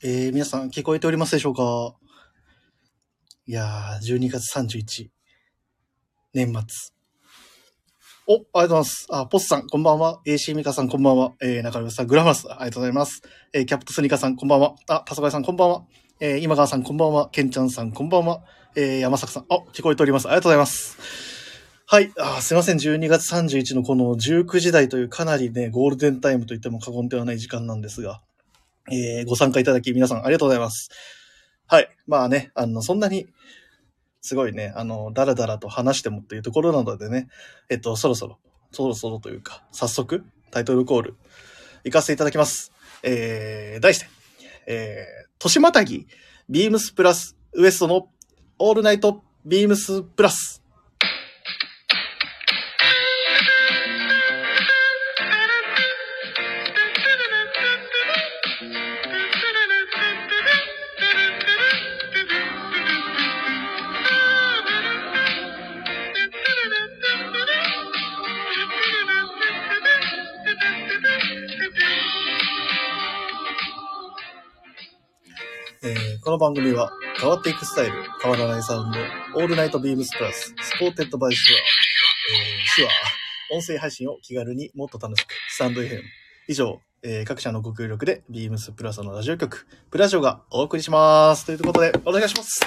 えー、皆さん聞こえておりますでしょうか？いやー、12月31、年末。お、ありがとうございます。あ、ポスさん、こんばんは。AC ミカさん、こんばんは。えー、中村さん、グラマス、ありがとうございます。えー、キャプトスニカさん、こんばんは。あ、タソガイさん、こんばんは。えー、今川さん、こんばんは。ケンちゃんさん、こんばんは。えー、山坂さん、あ、聞こえております。ありがとうございます。はい。あすいません。12月31のこの19時台というかなりね、ゴールデンタイムと言っても過言ではない時間なんですが、えー、ご参加いただき皆さんありがとうございます。はい。まあね、あの、そんなに、すごいね、あの、だらだらと話してもっていうところなのでね、えっと、そろそろ、そろそろというか、早速、タイトルコール、行かせていただきます。えー、題して、えー、年またぎ、ビームスプラス、ウエストの、オールナイト、ビームスプラス。の番組は変わっていくスタイル、変わらないサウンド、 All Night BEAMS+、 supported by SHURE、えー、シュア、音声配信を気軽にもっと楽しく、 stand.fm。以上、えー各社のご協力で、ビームスプラスのラジオ局、プラジオがお送りします。ということで、お願いします。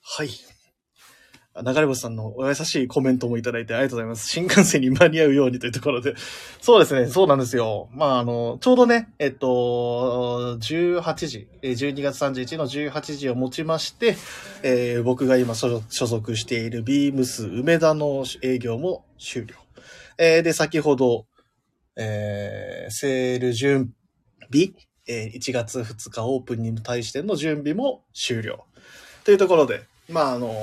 はい。流れ星さんのお優しいコメントもいただいてありがとうございます。新幹線に間に合うようにというところで。そうですね、そうなんですよ。まあ、あの、ちょうどね、えっと、18時、12月31の18時をもちまして、えー僕が今所属しているビームス梅田の営業も終了。えーで、先ほど、えーセール準備、え1月2日オープンに対しての準備も終了。というところで、まあ、あの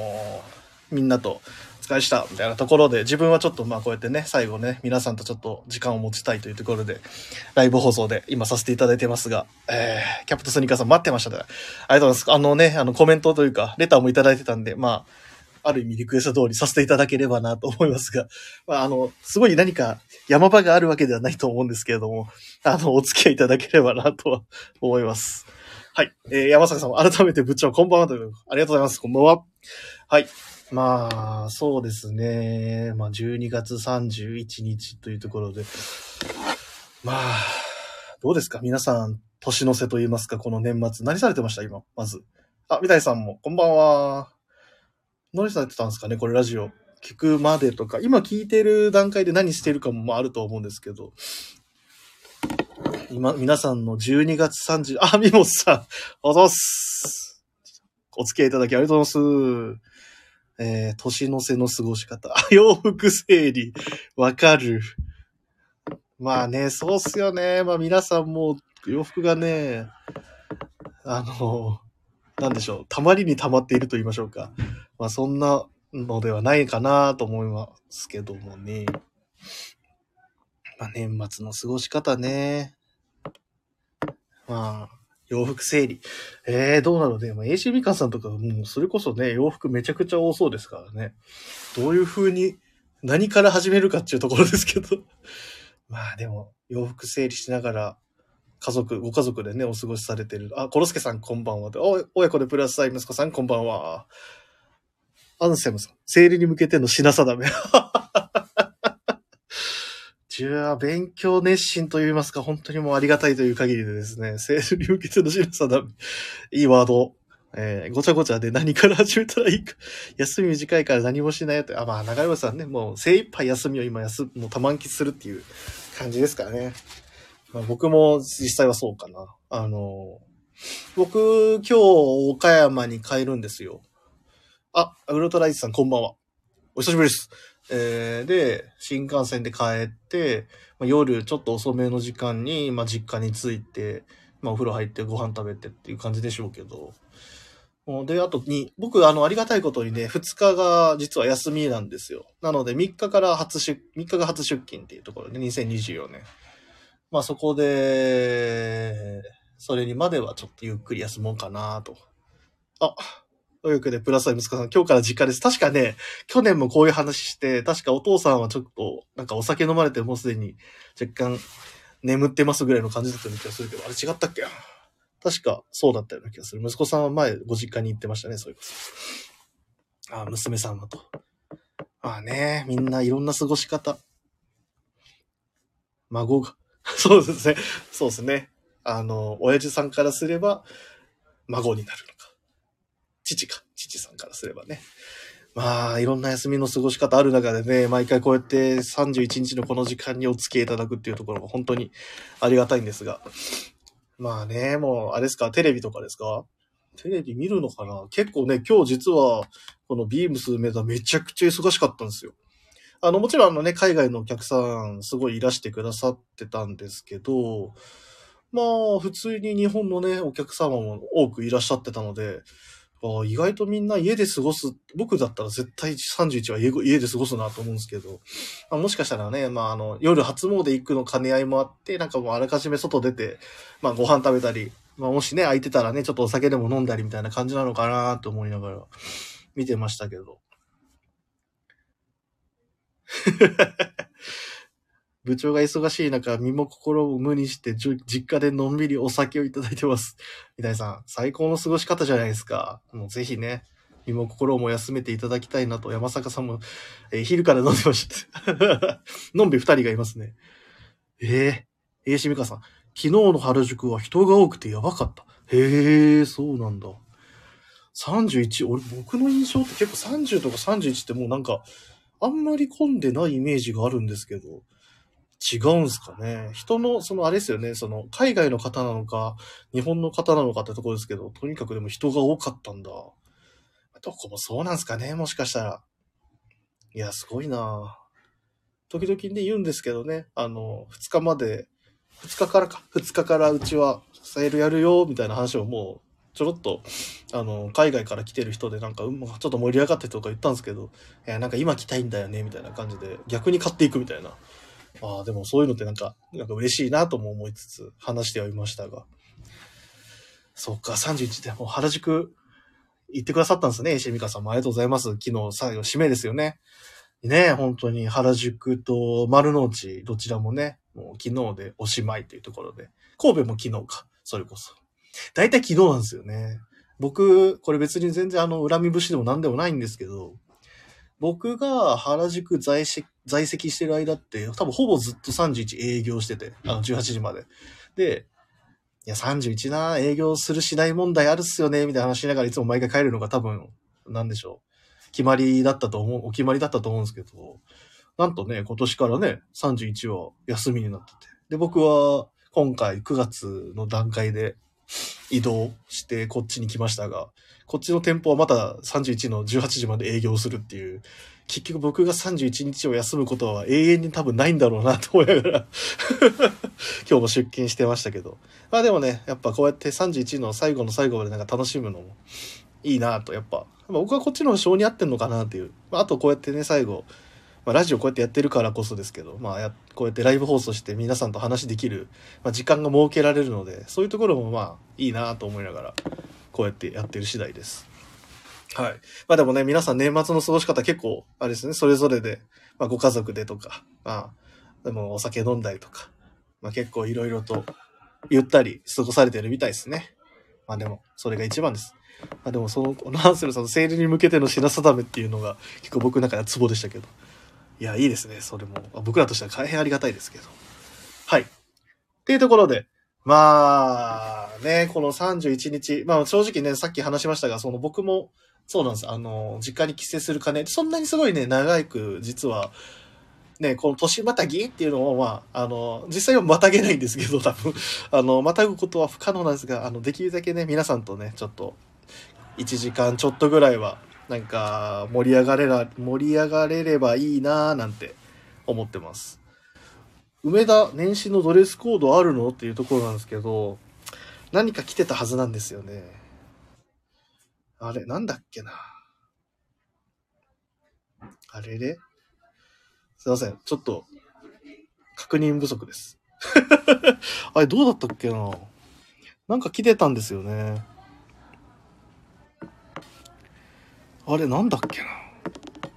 みんなとお疲れしたみたいなところで、自分はちょっとまあこうやってね、最後ね、皆さんとちょっと時間を持ちたいというところで、ライブ放送で今させていただいてますが、えー、キャプトスニーカーさん待ってましたね。ありがとうございます。あのね、あのコメントというか、レターもいただいてたんで、まあ、ある意味リクエスト通りさせていただければなと思いますが、まあ、あの、すごい何か山場があるわけではないと思うんですけれども、あの、お付き合いいただければなとは思います。はい。えー、山坂さんも改めて部長、こんばんはという、ありがとうございます。こんばんは。はい。まあ、そうですね。まあ、12月31日というところで。まあ、どうですか？皆さん、年の瀬と言いますか、この年末。何されてました？今、まず。あ、三谷さんも、こんばんは。何されてたんですかね？これラジオ。聞くまでとか。今聞いてる段階で何してるかもまああると思うんですけど。今、皆さんの12月30、あ、みもさん、おざっす。お付き合いいただきありがとうございます。えー、年の瀬の過ごし方。洋服整理。わかる。まあね、そうっすよね。まあ皆さんも洋服がね、あの、なんでしょう。たまりに溜まっていると言いましょうか。まあそんなのではないかなと思いますけどもね。まあ年末の過ごし方ね。まあ、洋服整理。えー、どうなのね。ま、AC みかんさんとか、もうそれこそね、洋服めちゃくちゃ多そうですからね。どういう風に、何から始めるかっていうところですけど。まあでも、洋服整理しながら、家族、ご家族でね、お過ごしされてる。あ、コロスケさんこんばんは。お、親子でプラスアイ息子さんこんばんは。アンセムさん、整理に向けての品定め。じゃあ、勉強熱心と言いますか、本当にもうありがたいという限りでですね、整理に向けての品定め。いいワード。えーごちゃごちゃで何から始めたらいいか。休み短いから何もしないよって。あ、まあ、長山さんね、もう精一杯休みを今休、もう多満喫するっていう感じですからね。まあ、僕も実際はそうかな。あの、僕、今日岡山に帰るんですよ。あ、ウルトライズさんこんばんは。お久しぶりです。えーで、新幹線で帰って、まあ、夜ちょっと遅めの時間に、まあ、実家に着いて、まあ、お風呂入ってご飯食べてっていう感じでしょうけど。で、あとに、僕、あの、ありがたいことにね、2日が実は休みなんですよ。なので、3日から初出、3日が初出勤っていうところで、2024年。まあ、そこで、それにまではちょっとゆっくり休もうかなと。あ、というわけで、プラスアイ息子さん、今日から実家です。確かね、去年もこういう話して、確かお父さんはちょっと、なんかお酒飲まれてもうすでに若干眠ってますぐらいの感じだったような気がするけど、あれ違ったっけ？確かそうだったような気がする。息子さんは前ご実家に行ってましたね、そういうこと。ああ、娘さんだと。まあね、みんないろんな過ごし方。孫が。そうですね。そうですね。あの、親父さんからすれば、孫になるのか。父か。父さんからすればね。まあ、いろんな休みの過ごし方ある中でね、毎回こうやって31日のこの時間にお付き合いいただくっていうところが本当にありがたいんですが。まあね、もう、あれですか、テレビとかですか？テレビ見るのかな？結構ね、今日実は、このビームスメダめちゃくちゃ忙しかったんですよ。あの、もちろんあのね、海外のお客さん、すごいいらしてくださってたんですけど、まあ、普通に日本のね、お客様も多くいらっしゃってたので、あ意外とみんな家で過ごす、僕だったら絶対31は家家で過ごすなと思うんですけど、まあ、もしかしたらね、まああの、夜初詣行くの兼ね合いもあって、なんかもうあらかじめ外出て、まあご飯食べたり、まあもしね、空いてたらね、ちょっとお酒でも飲んだりみたいな感じなのかなと思いながら見てましたけど。部長が忙しい中、身も心を無にして実家でのんびりお酒をいただいてます。みたいさん、最高の過ごし方じゃないですか。もうぜひね、身も心も休めていただきたいなと、山坂さんも、えー、昼から飲んでました。のんび二人がいますね。ええー、えー、しみかさん、昨日の原宿は人が多くてやばかった。へえ、そうなんだ。31、俺、僕の印象って結構30とか31ってもうなんか、あんまり混んでないイメージがあるんですけど、違うんすかね。人の、そのあれですよね、その、海外の方なのか、日本の方なのかってところですけど、とにかくでも人が多かったんだ。どこもそうなんすかね、もしかしたら。いや、すごいな時々ね、言うんですけどね、あの、2日まで、2日からか、2日からうちはセールやるよ、みたいな話をもう、ちょろっと、あの、海外から来てる人でなんか、うん、ちょっと盛り上がってとか言ったんですけど、いや、なんか今来たいんだよね、みたいな感じで、逆に買っていくみたいな。ああ、でもそういうのってなんか、なんか嬉しいなとも思いつつ、話してはいましたが。そっか、31でも原宿行ってくださったんですね、石美香さんもありがとうございます。昨日最後締めですよね。ね本当に原宿と丸の内、どちらもね、もう昨日でおしまいというところで。神戸も昨日か、それこそ。大体昨日なんですよね。僕、これ別に全然あの、恨み節でも何でもないんですけど、僕が原宿在籍在籍してる間って、多分ほぼずっと31営業してて、あの18時まで。で、いや、31な、営業するしない問題あるっすよね、みたいな話しながらいつも毎回帰るのが多分、なんでしょう。決まりだったと思う、お決まりだったと思うんですけど、なんとね、今年からね、31は休みになってて。で、僕は今回9月の段階で移動してこっちに来ましたが、こっちの店舗はまた31の18時まで営業するっていう、結局僕が31日を休むことは永遠に多分ないんだろうなと思いながら 今日も出勤してましたけど。まあでもね、やっぱこうやって31の最後の最後までなんか楽しむのもいいなと、やっぱ。僕はこっちの方が性に合ってんのかなっていう。ま、あとこうやってね、最後、まあ、ラジオこうやってやってるからこそですけど、まあや、こうやってライブ放送して皆さんと話できる、まあ、時間が設けられるので、そういうところもまあいいなと思いながら、こうやってやってる次第です。はい。まあでもね、皆さん年末の過ごし方結構、あれですね、それぞれで、まあご家族でとか、まあ、でもお酒飲んだりとか、まあ結構いろいろとゆったり過ごされてるみたいですね。まあでも、それが一番です。まあでもその、ハンセルさんのセールに向けての品定めっていうのが結構僕の中ではツボでしたけど。いや、いいですね、それも。僕らとしては大変ありがたいですけど。はい。っていうところで、まあ、ね、この31日、まあ正直ね、さっき話しましたが、その僕も、そうなんです。あの、実家に帰省する金、そんなにすごいね、長く、実は、ね、この年またぎっていうのを、まあ、あの、実際はまたげないんですけど、多分、あの、またぐことは不可能なんですが、あの、できるだけね、皆さんとね、ちょっと、1時間ちょっとぐらいは、なんか、盛り上がれら、盛り上がれればいいなーなんて思ってます。梅田年始のドレスコードあるのっていうところなんですけど、何か来てたはずなんですよね。あれ、なんだっけな。あれれ？すいません。ちょっと、確認不足です。あれ、どうだったっけな。なんか来てたんですよね。あれ、なんだっけな？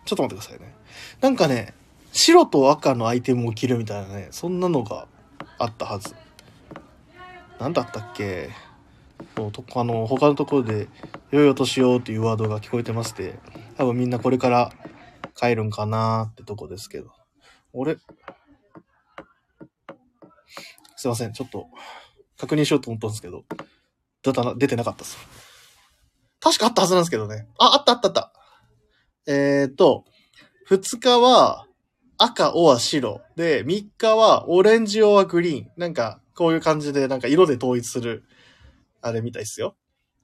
ちょっと待ってくださいね。なんかね、白と赤のアイテムを着るみたいなね、そんなのがあったはず。なんだったっけ？そうとあの、他のところで、良いお年をっていうワードが聞こえてまして、多分みんなこれから帰るんかなーってとこですけど。俺、すいません、ちょっと確認しようと思ったんですけど、出たな、出てなかったっす。確かあったはずなんですけどね。あ、あったあったあった。えーと、2日は赤、おは白。で、3日はオレンジ、おはグリーン。なんか、こういう感じで、なんか色で統一する、あれみたいですよ。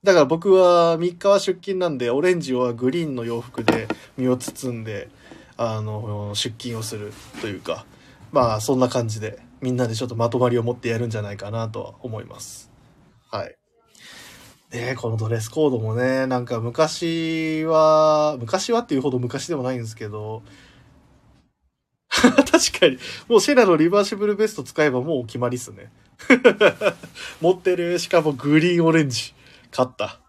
だから僕は3日は出勤なんで、オレンジはグリーンの洋服で身を包んで、あの、出勤をするというか、まあそんな感じで、みんなでちょっとまとまりを持ってやるんじゃないかなとは思います。はい。ねこのドレスコードもね、なんか昔は、昔はっていうほど昔でもないんですけど、確かに、もうシェラのリバーシブルベスト使えばもう決まりっすね。持ってる、しかもグリーンオレンジ。勝った。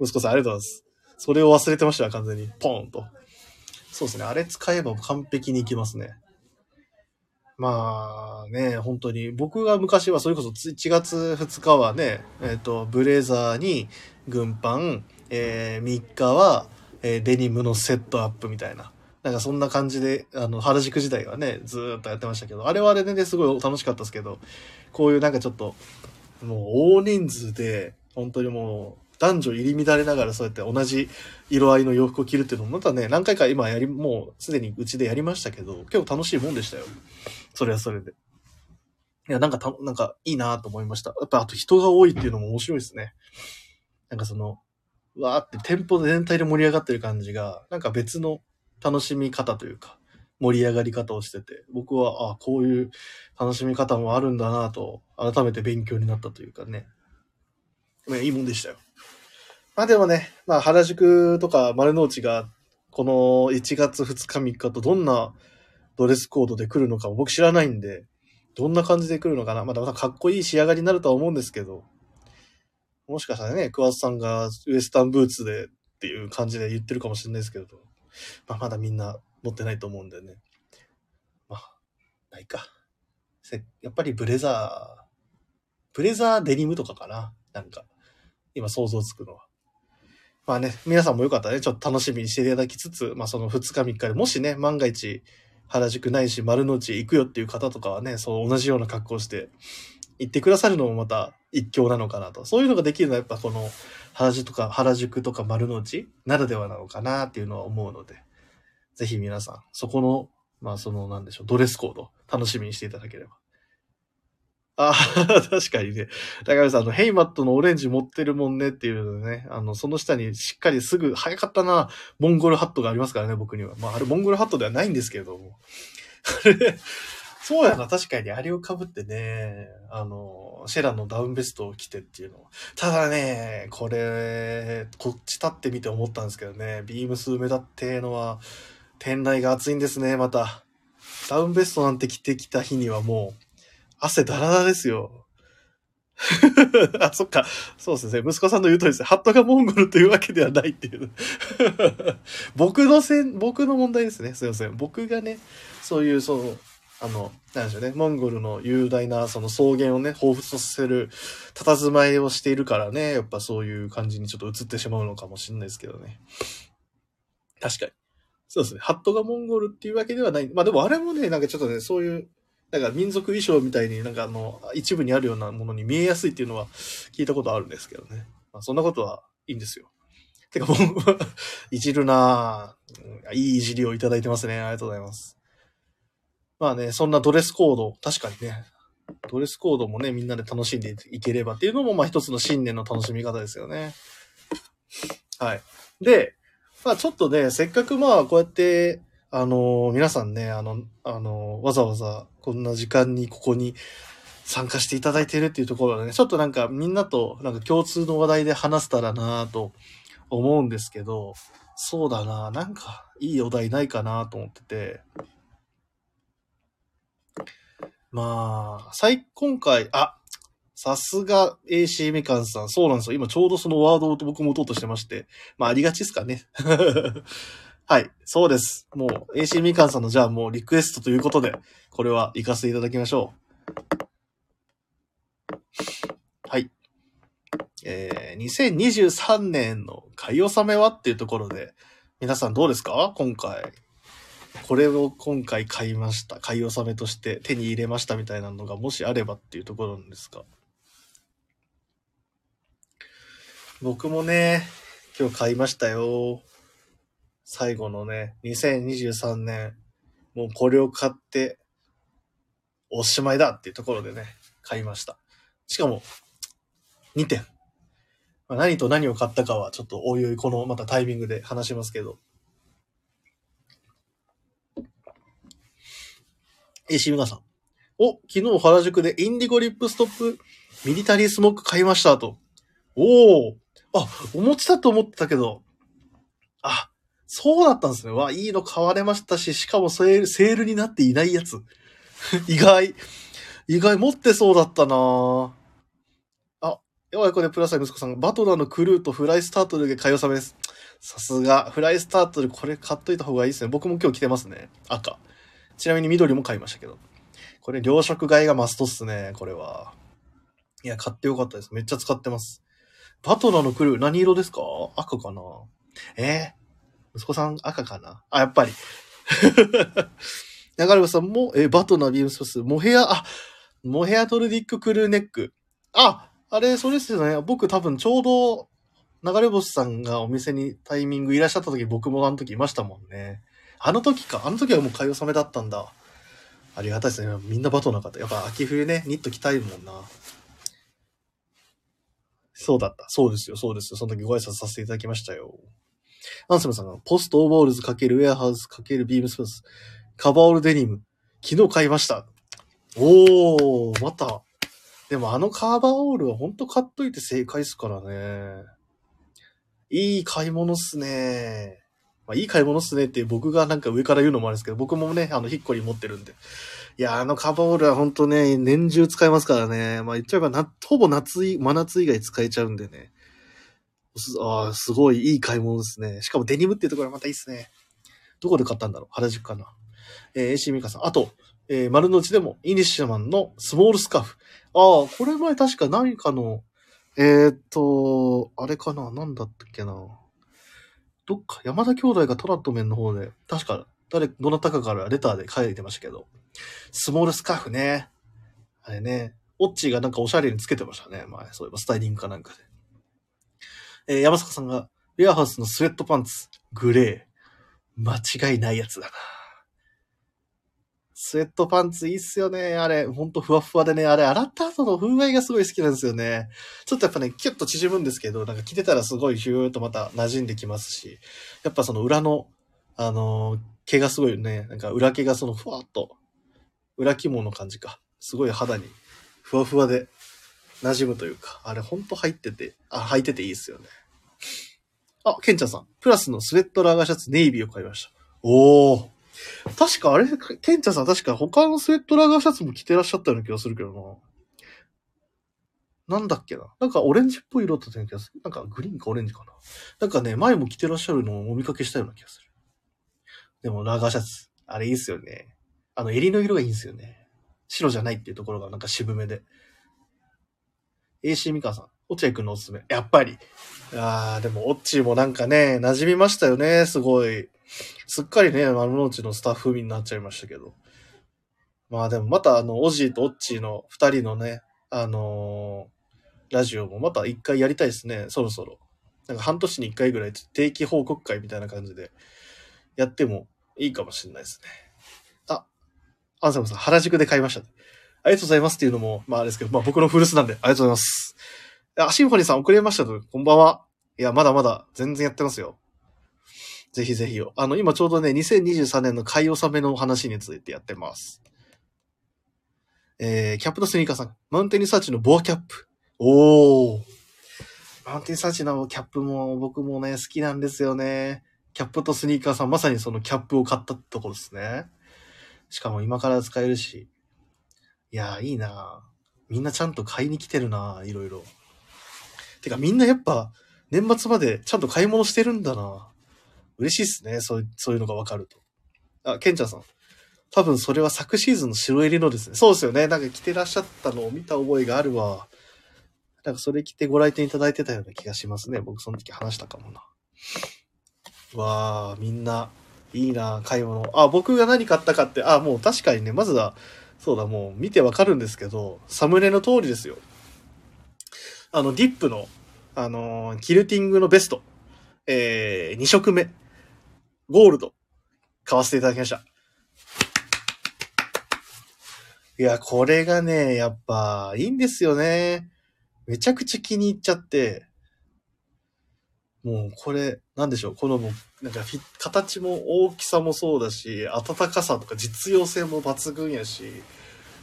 息子さんありがとうございます。それを忘れてました、完全に。ポーンと。そうですね。あれ使えば完璧にいきますね。まあね、本当に。僕が昔はそれこそ1月2日はね、えっ、と、ブレザーに軍パン、えー、3日は、えーデニムのセットアップみたいな。なんかそんな感じで、あの、原宿時代はね、ずっとやってましたけど、あれはあれでね、すごい楽しかったですけど、こういうなんかちょっと、もう大人数で、本当にもう、男女入り乱れながらそうやって同じ色合いの洋服を着るっていうのもまたね、何回か今やり、もうすでにうちでやりましたけど、結構楽しいもんでしたよ。それはそれで。いや、なんかた、なんかいいなと思いました。やっぱあと人が多いっていうのも面白いですね。なんかその、わーって店舗全体で盛り上がってる感じが、なんか別の楽しみ方というか、盛り上がり方をしてて、僕は、あこういう楽しみ方もあるんだなと、改めて勉強になったというかね。まあいいもんでしたよ。まあでもね、まあ原宿とか丸の内が、この1月2日3日とどんなドレスコードで来るのかも僕知らないんで、どんな感じで来るのかな。まだまだかっこいい仕上がりになるとは思うんですけど、もしかしたらね、桑田さんがウエスタンブーツでっていう感じで言ってるかもしれないですけど、まあまだみんな持ってないと思うんでね。まあ、ないか。やっぱりブレザー、ブレザーデニムとかかな。なんか、今想像つくのは。まあね、皆さんもよかったらね、ちょっと楽しみにしていただきつつ、まあその2日3日でもしね、万が一原宿ないし丸の内行くよっていう方とかはね、そう同じような格好して行ってくださるのもまた一興なのかなと。そういうのができるのはやっぱこの原宿とか原宿とか丸の内ならではなのかなっていうのは思うので、ぜひ皆さん、そこの、まあそのなんでしょう、ドレスコード楽しみにしていただければ。ああ、確かにね。高橋さん、あの、ヘイマットのオレンジ持ってるもんねっていうのね、あの、その下にしっかりすぐ、早かったな、モンゴルハットがありますからね、僕には。まあ、あれ、モンゴルハットではないんですけれども。そうやな、確かにあれを被ってね、あの、シェラのダウンベストを着てっていうのは。ただね、これ、こっち立ってみて思ったんですけどね、ビームス埋め立ってのは、店内が暑いんですね、また。ダウンベストなんて着てきた日にはもう、汗だらだらですよ。あ、そっか。そうですね。息子さんの言う通りですね。ハットがモンゴルというわけではないっていう。僕のせん、僕の問題ですね。すいません。僕がね、そういう、その、あの、なんでしょうね。モンゴルの雄大なその草原をね、彷彿とさせる佇まいをしているからね、やっぱそういう感じにちょっと映ってしまうのかもしれないですけどね。確かに。そうですね。ハットがモンゴルっていうわけではない。まあでもあれもね、なんかちょっとね、そういう、なんか民族衣装みたいになんかあの、一部にあるようなものに見えやすいっていうのは聞いたことあるんですけどね。まあそんなことはいいんですよ。てかもう、いじるなぁ、いいいじりをいただいてますね。ありがとうございます。まあね、そんなドレスコード、確かにね、ドレスコードもね、みんなで楽しんでいければっていうのも、まあ一つの新年の楽しみ方ですよね。はい。で、まあちょっとね、せっかくまあこうやって、あのー皆さんね、あの、あのーわざわざこんな時間にここに参加していただいているっていうところでね、ちょっとなんかみんなとなんか共通の話題で話せたらなぁと思うんですけど、そうだなぁなんかいいお題ないかなと思ってて。まあ、最、今回、あ、さすが AC みかんさん。そうなんですよ。今ちょうどそのワードを僕も打とうとしてまして。まあ、ありがちですかね。はい。そうです。もう AC みかんさんのじゃあもうリクエストということで、これは行かせていただきましょう。はい。えー、2023年の買い納めはっていうところで、皆さんどうですか？今回。これを今回買いました。買い納めとして手に入れましたみたいなのがもしあればっていうところなんですが。僕もね、今日買いましたよ。最後のね、2023年、もうこれを買って、おしまいだっていうところでね、買いました。しかも、2点。まあ何と何を買ったかはちょっとおいおいこのまたタイミングで話しますけど。え、しみなさん。お、昨日原宿でインディゴリップストップミリタリースモック買いましたと。おお。あ、お持ちだと思ってたけど。あ、そうだったんですね。わ、いいの買われましたし、しかもセール、セールになっていないやつ。意外。意外持ってそうだったなあ、やばいこれプラスアイ息子さん。バトラーのクルーとフライスタートルで買い納めです。さすが。フライスタートルこれ買っといた方がいいですね。僕も今日着てますね。赤。ちなみに緑も買いましたけど。これ、両色買いがマストっすね、これは。いや、買ってよかったです。めっちゃ使ってます。バトナーのクルー、何色ですか？赤かな？えー、息子さん赤かな？あ、やっぱり。流れさんも、えバトナビームスパス、モヘア、あ、モヘアトルディッククルーネック。あ、あれ、それですよね。僕多分ちょうど、流れ星さんがお店にタイミングいらっしゃった時、僕もあの時いましたもんね。あの時か。あの時はもう買い納めだったんだ。ありがたいですね。みんなバトナー買った。やっぱ秋冬ね、ニット着たいもんな。そうだった。そうですよ、そうですよ。その時ご挨拶させていただきましたよ。アンセムさんが、ポストオーバーオールズ×ウェアハウス×ビームスペース、カバーオールデニム、昨日買いました。おー、また。でもあのカバーオールはほんと買っといて正解っすからね。いい買い物っすね。まあ、いい買い物っすねって僕がなんか上から言うのもあるんですけど、僕もね、あの、ヒッコリ持ってるんで。いや、あのカバーオールはほんとね、年中使えますからね。まあ言っちゃえばな、ほぼ夏、真夏以外使えちゃうんでね。ああ、すごいいい買い物ですね。しかもデニムっていうところがまたいいっすね。どこで買ったんだろう？原宿かな。えー、AC ミカさん。あと、えー、丸の内でもイニシャマンのスモールスカーフ。ああ、これ前確か何かの、えー、っと、あれかな？何だったっけな？どっか、山田兄弟がトラットメンの方で、確か、誰、どなたかからレターで書いてましたけど、スモールスカーフね。あれね、オッチーがなんかおしゃれにつけてましたね。前、そういえばスタイリングかなんかで。えー山坂さんが、ウェアハウスのスウェットパンツ、グレー。間違いないやつだな。スウェットパンツいいっすよね。あれ、ほんとふわふわでね、あれ、洗った後の風合いがすごい好きなんですよね。ちょっとやっぱね、キュッと縮むんですけど、なんか着てたらすごいヒューっとまた馴染んできますし、やっぱその裏の、あのー毛がすごいね、なんか裏毛がそのふわっと、裏肝の感じか。すごい肌にふわふわで馴染むというか、あれほんと入ってて、あ、履いてていいですよね。あ、ケンちゃんさん。プラスのスウェットラガーシャツネイビーを買いました。おー。確かあれ、ケンちゃんさん確か他のスウェットラガーシャツも着てらっしゃったような気がするけどな。なんだっけななんかオレンジっぽい色だったような気がする。なんかグリーンかオレンジかな。なんかね、前も着てらっしゃるのをお見かけしたような気がする。でもラガーシャツ、あれいいっすよね。あの襟の色がいいんですよね。白じゃないっていうところがなんか渋めで。AC ミカさん、落合くんのおすすめ。やっぱり。あー、でも、オッチーもなんかね、馴染みましたよね、すごい。すっかりね、丸の内のスタッフになっちゃいましたけど。まあでも、またあの、オジーとオッチーの二人のね、あのーラジオもまた一回やりたいですね、そろそろ。なんか半年に一回ぐらい定期報告会みたいな感じでやってもいいかもしれないですね。あ、アンサムさん、原宿で買いました。ねありがとうございますっていうのも、まああれですけど、まあ僕の古巣なんで、ありがとうございます。あ、シンフォニーさん遅れましたと、こんばんは。いや、まだまだ全然やってますよ。ぜひぜひよ。あの、今ちょうどね、2023年の買い納めの話についてやってます。えー、キャップとスニーカーさん。マウンテンリサーチのボアキャップ。おー。マウンテンリサーチのキャップも僕もね、好きなんですよね。キャップとスニーカーさん、まさにそのキャップを買ったところですね。しかも今から使えるし。いやー、いいなみんなちゃんと買いに来てるないろいろ。てかみんなやっぱ、年末までちゃんと買い物してるんだな嬉しいっすね。そう、そういうのがわかると。あ、ケンちゃんさん。多分それは昨シーズンの白襟のですね。そうですよね。なんか着てらっしゃったのを見た覚えがあるわ。なんかそれ着てご来店いただいてたような気がしますね。僕その時話したかもな。わあ、みんな、いいな、買い物。あ、僕が何買ったかって、あ、もう確かにね、まずは、そうだ、もう見てわかるんですけど、サムネの通りですよ。あの、ディップの、あのーキルティングのベスト、えー、2色目、ゴールド、買わせていただきました。いや、これがね、やっぱ、いいんですよね。めちゃくちゃ気に入っちゃって、もうこれ、なんでしょう、このもう、なんかフィ形も大きさもそうだし、暖かさとか実用性も抜群やし、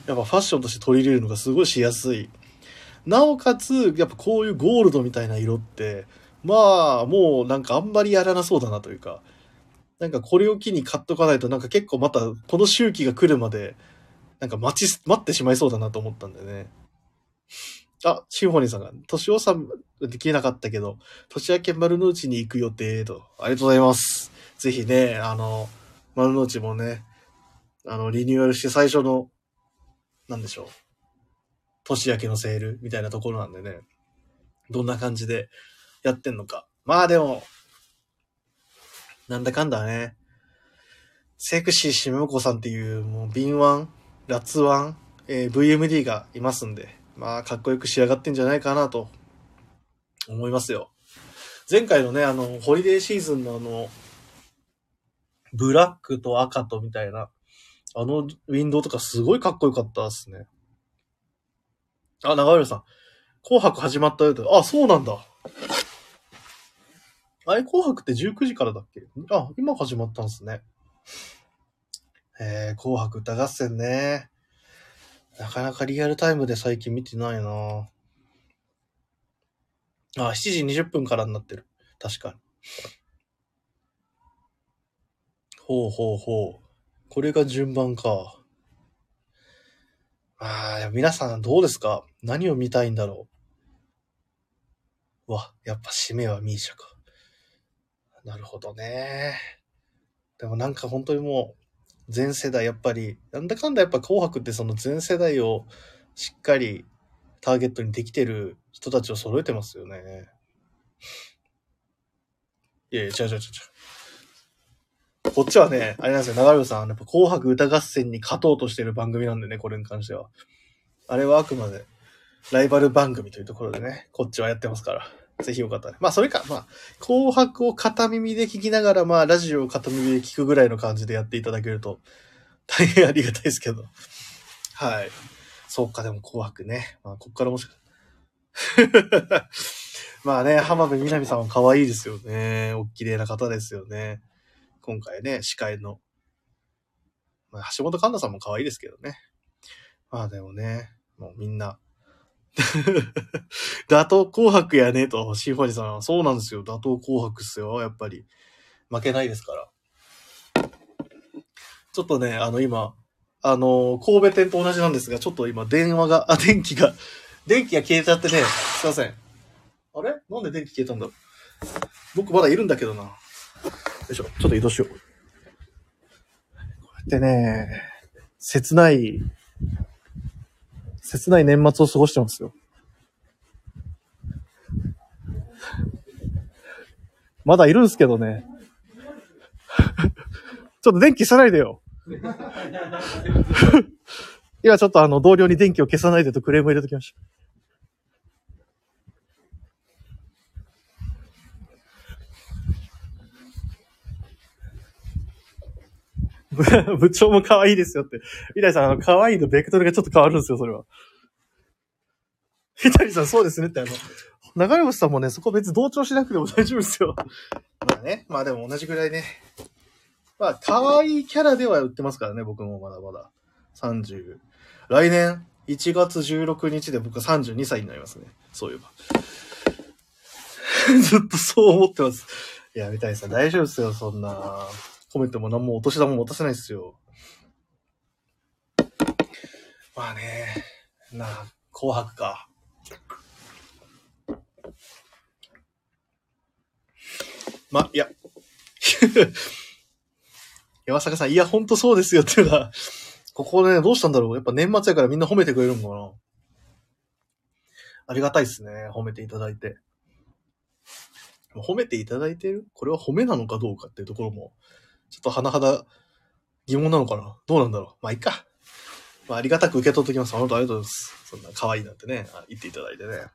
やっぱファッションとして取り入れるのがすごいしやすい。なおかつ、やっぱこういうゴールドみたいな色って、まあ、もうなんかあんまりやらなそうだなというか、なんかこれを機に買っとかないとなんか結構またこの周期が来るまで、なんか待ち、待ってしまいそうだなと思ったんだよね。あ、シンフォニーさんが、年をさんできなかったけど、年明け丸の内に行く予定と。ありがとうございます。ぜひね、あの、丸の内もね、あの、リニューアルして最初の、なんでしょう。年明けのセールみたいなところなんでね、どんな感じでやってんのか。まあでも、なんだかんだね、セクシーしめこさんっていう、もう敏腕、ラツワン、えー VMD がいますんで、まあ、かっこよく仕上がってんじゃないかなと、思いますよ。前回のね、あの、ホリデーシーズンのあの、ブラックと赤とみたいな、あのウィンドウとかすごいかっこよかったですね。あ、長浦さん。紅白始まったよと。あ、そうなんだ。あれ、紅白って19時からだっけ？あ、今始まったんですね。えー、紅白歌合戦ね。なかなかリアルタイムで最近見てないなあ、7時20分からになってる。確かに。ほうほうほう。これが順番か。ああ、皆さんどうですか？何を見たいんだろう。う？わ、やっぱ締めはミーシャか。なるほどね。でもなんか本当にもう、全世代やっぱり、なんだかんだやっぱ紅白ってその全世代をしっかりターゲットにできてる人たちを揃えてますよね。いやいや、違う違う違う違う。こっちはね、あれなんですよ、長与さん、やっぱ紅白歌合戦に勝とうとしてる番組なんでね、これに関しては。あれはあくまでライバル番組というところでね、こっちはやってますから。ぜひよかったら。まあ、それか、まあ、紅白を片耳で聞きながら、まあ、ラジオを片耳で聞くぐらいの感じでやっていただけると、大変ありがたいですけど。はい。そうか、でも紅白ね。まあ、こっからもしか まあね、浜辺美波さんは可愛いですよね。お綺麗な方ですよね。今回ね、司会の。まあ、橋本環奈さんも可愛いですけどね。まあでもね、もうみんな。打倒紅白やねと、シーファニーさん。そうなんですよ。打倒紅白っすよ。やっぱり。負けないですから。ちょっとね、あの今、あの、神戸店と同じなんですが、ちょっと今電話が、あ、電気が、電気が消えちゃってね、すいません。あれ？なんで電気消えたんだ？ろう僕まだいるんだけどな。よいしょ、ちょっと移動しよう。こうやってね、切ない、切ない年末を過ごしてますよ。まだいるんすけどね。ちょっと電気消さないでよ。今ちょっとあの同僚に電気を消さないでとクレーム入れときました。部長も可愛いですよって。三谷さん、あの、可愛いのベクトルがちょっと変わるんですよ、それは。三谷さん、そうですねって、あの、流れ星さんもね、そこ別に同調しなくても大丈夫ですよ。まあね、まあでも同じぐらいね。まあ、可愛いキャラでは売ってますからね、僕もまだまだ。30。来年1月16日で僕は32歳になりますね。そういえば。ずっとそう思ってます。いや、三谷さん大丈夫ですよ、そんな。コメントも何もお年玉も持たせないですよ。まあね、なあ、紅白か。ま、いや。山坂さん、いや、ほんとそうですよっていうのは、ここね、どうしたんだろうやっぱ年末やからみんな褒めてくれるんかなありがたいですね。褒めていただいて。褒めていただいてる？これは褒めなのかどうかっていうところも、ちょっと甚だ疑問なのかな？どうなんだろう？まあ、いいか。まあ、ありがたく受け取っておきます。本当ありがとうございます。そんな可愛いなんてね、言っていただいてね。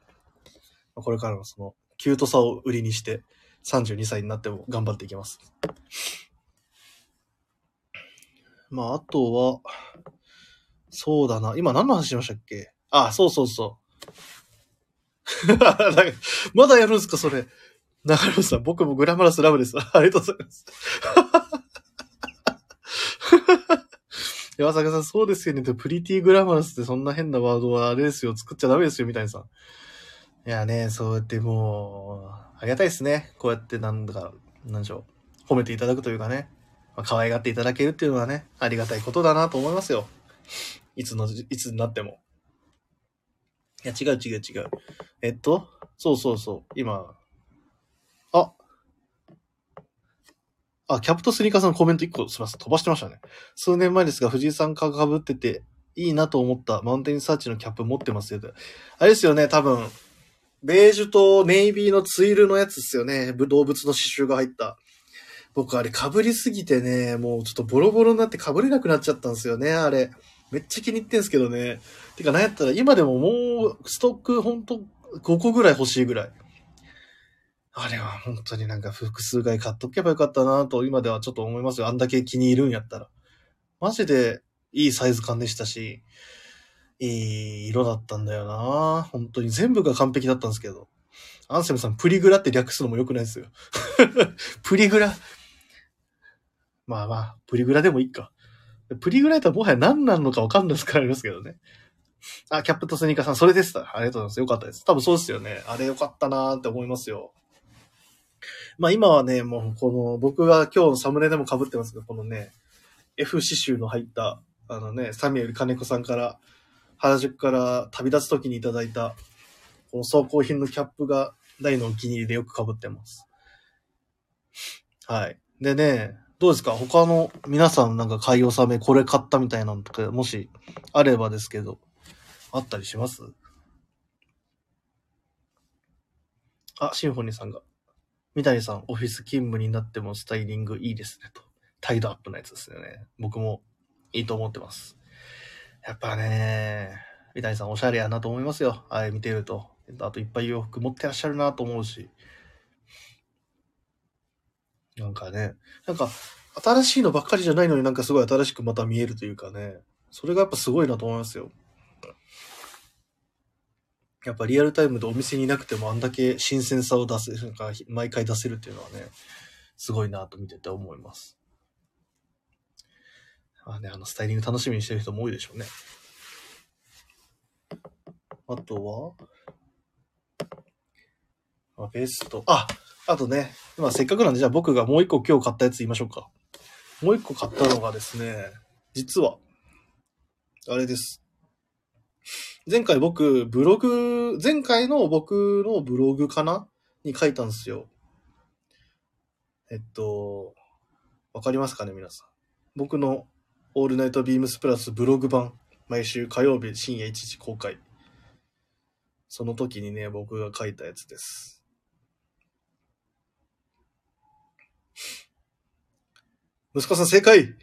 これからのその、キュートさを売りにして、32歳になっても頑張っていきます。まあ、あとは、そうだな。今何の話しましたっけ？あ、そうそうそう。まだやるんすか、それ。中野さん、僕もグラマラスラブです。ありがとうございます。山坂さん、そうですよね。プリティグラマラスってそんな変なワードはあれですよ。作っちゃダメですよ、みたいなさ。いやね、そうやってもう、ありがたいですね。こうやってなんだか、なんでしょう。褒めていただくというかね。まあ、可愛がっていただけるっていうのはね、ありがたいことだなと思いますよ。いつの、いつになっても。いや、違う違う違う。えっと、そうそうそう。今、あ、あ、キャプトスニーカーさんのコメント1個すみません。飛ばしてましたね。数年前ですが、藤井さんが被ってて、いいなと思ったマウンテンサーチのキャップ持ってますよ。あれですよね、多分、ベージュとネイビーのツイルのやつですよね。動物の刺繍が入った。僕あれ被りすぎてね、もうちょっとボロボロになって被れなくなっちゃったんですよね、あれ。めっちゃ気に入ってんすけどね。てか、なんやったら今でももうストックほんと5個ぐらい欲しいぐらい。あれは本当になんか複数回買っとけばよかったなと今ではちょっと思いますよ。あんだけ気に入るんやったら。マジでいいサイズ感でしたし、いい色だったんだよな本当に全部が完璧だったんですけど。アンセムさん、プリグラって略すのも良くないですよ。プリグラ。まあまあ、プリグラでもいいか。プリグライトはもはや何なのかわかんないですからありますけどね。あ、キャップとスニーカーさん、それでした。ありがとうございます。よかったです。多分そうですよね。あれよかったなーって思いますよ。まあ今はね、もうこの、僕が今日のサムネでも被ってますけど、このね、F 刺繍の入った、あのね、サミュエル金子さんから、原宿から旅立つ時にいただいた、この走行品のキャップが大のお気に入りでよく被ってます。はい。でね、どうですか？他の皆さんなんか買い納めこれ買ったみたいなのとか、もしあればですけど、あったりします？あ、シンフォニーさんが。三谷さん、オフィス勤務になってもスタイリングいいですねと。タイドアップのやつですよね。僕もいいと思ってます。やっぱね、三谷さんおしゃれやなと思いますよ。あれ見てると。あといっぱい洋服持ってらっしゃるなと思うし。なんかね、なんか新しいのばっかりじゃないのになんかすごい新しくまた見えるというかね。それがやっぱすごいなと思いますよ。やっぱリアルタイムでお店にいなくてもあんだけ新鮮さを出せる、か毎回出せるっていうのはね、すごいなと見てて思います。まあね、あの、スタイリング楽しみにしてる人も多いでしょうね。あとは、あベスト、あ、あとね、今せっかくなんで、じゃあ僕がもう一個今日買ったやつ言いましょうか。もう一個買ったのがですね、実は、あれです。前回僕、ブログ、前回の僕のブログかな？に書いたんですよ。えっと、わかりますかね、皆さん？僕のオールナイトビームスプラスブログ版、毎週火曜日深夜1時公開。その時にね、僕が書いたやつです。息子さん正解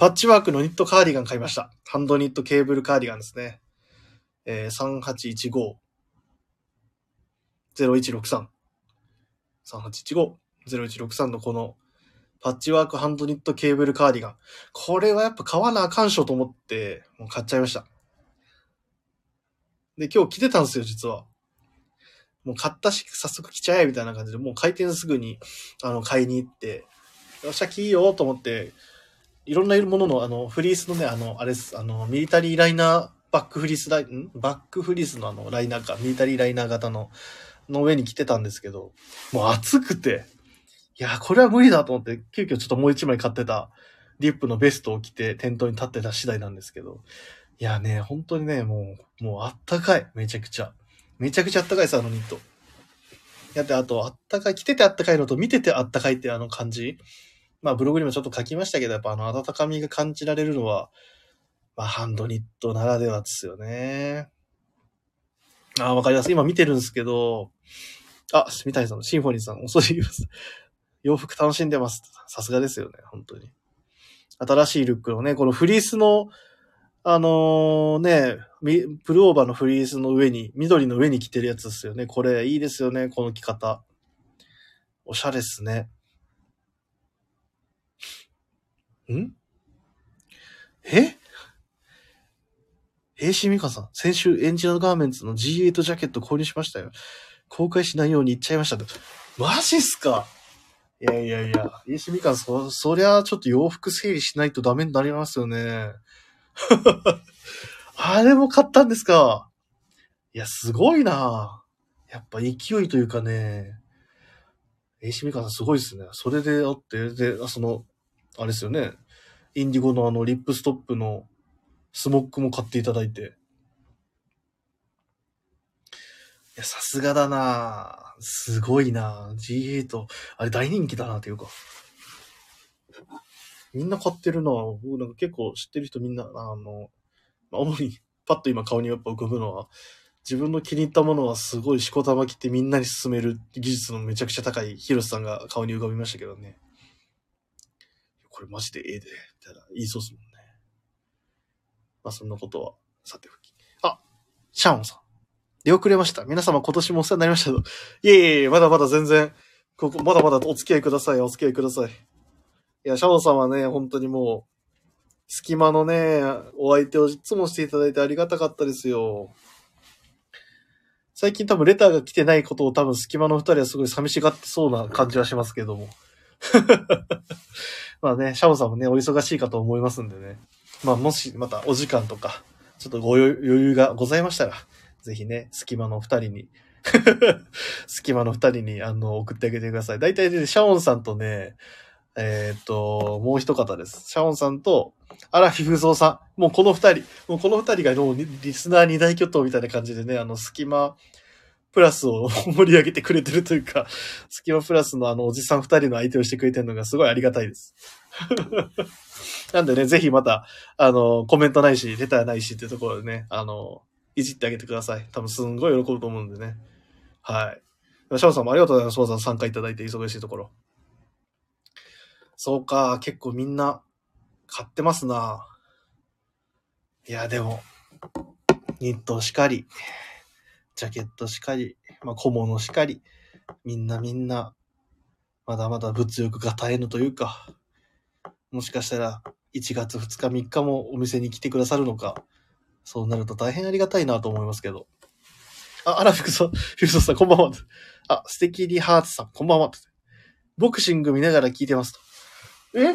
パッチワークのニットカーディガン買いました。ハンドニットケーブルカーディガンですね。えー、3815 0163 3815 0163のこのパッチワークハンドニットケーブルカーディガン。これはやっぱ買わなあかんしょと思って、もう買っちゃいました。で、今日着てたんですよ、実は。もう買ったし、早速着ちゃえ、みたいな感じで、もう開店すぐに、あの、買いに行って、よっしゃ、着いようと思って、いろんなものの、あの、フリースのね、あの、あれです、あの、ミリタリーライナー、バックフリースライ、ん？バックフリースのあの、ライナーか、ミリタリーライナー型の、の上に着てたんですけど、もう暑くて、いや、これは無理だと思って、急遽ちょっともう一枚買ってた、リップのベストを着て店頭に立ってた次第なんですけど、いやね、本当にね、もう、もうあったかい。めちゃくちゃ。めちゃくちゃあったかいです、あのニット。やって、あと、あったかい、着ててあったかいのと見ててあったかいってあの感じ。まあ、ブログにもちょっと書きましたけど、やっぱあの温かみが感じられるのは、まあ、ハンドニットならではですよね。ああ、わかります。今見てるんですけど、あ、三谷さん、シンフォニーさん、遅すぎます。洋服楽しんでます。さすがですよね、本当に。新しいルックのね、このフリースの、あのね、プルオーバーのフリースの上に、緑の上に着てるやつですよね。これ、いいですよね、この着方。おしゃれっすね。ん？え？平志美香さん、先週エンジニアガーメンツの G8 ジャケット購入しましたよ。公開しないように言っちゃいましたと。マジっすか？いやいやいや、平志美香さん、そ、そりゃちょっと洋服整理しないとダメになりますよね。あれも買ったんですか？いや、すごいなやっぱ勢いというかね、平志美香さんすごいですね。それであって、で、その、あれですよね。インディゴのあのリップストップのスモックも買っていただいて。いや、さすがだなすごいな G8。あれ大人気だなっていうか。みんな買ってるな僕なんか結構知ってる人みんな、あの、主にパッと今顔にやっぱ浮かぶのは、自分の気に入ったものはすごいしこたま着てみんなに勧める技術のめちゃくちゃ高いヒロシさんが顔に浮かびましたけどね。これマジでええで、みたいな言いそうっすもんね。まあそんなことは、さておき。あ、シャオンさん。出遅れました。皆様今年もお世話になりましたと。いえいえいえ、まだまだ全然、ここ、まだまだお付き合いください。お付き合いください。いや、シャオンさんはね、本当にもう、隙間のね、お相手をいつもしていただいてありがたかったですよ。最近多分レターが来てないことを多分隙間の二人はすごい寂しがってそうな感じはしますけども。まあね、シャオンさんもね、お忙しいかと思いますんでね。まあもしまたお時間とか、ちょっとご余裕がございましたら、ぜひね、隙間の二人に 隙間の二人に、あの、送ってあげてください。大体ね、シャオンさんとね、えっ、と、もう一方です。シャオンさんと、荒木風蔵さん。もうこの二人、もうこの二人がもうリスナー二大巨頭みたいな感じでね、あの、隙間プラスを 盛り上げてくれてるというか、隙間プラスのあの、おじさん二人の相手をしてくれてるのがすごいありがたいです。なんでね、ぜひまた、あの、コメントないし、レターないしっていうところでね、あの、いじってあげてください。多分すんごい喜ぶと思うんでね。はい。シャオさんもありがとうございます。わざわざ参加いただいて忙しいところ。そうか、結構みんな買ってますな。いや、でも、ニットしかり、ジャケットしかり、まあ小物しかり、みんなみんな、まだまだ物欲が絶えぬというか、もしかしたら1月2日3日もお店に来てくださるのか、そうなると大変ありがたいなと思いますけど。あ、アラフィクソ、フィソさん、こんばんは。あ、素敵リハーツさん、こんばんは。ボクシング見ながら聞いてますと。え？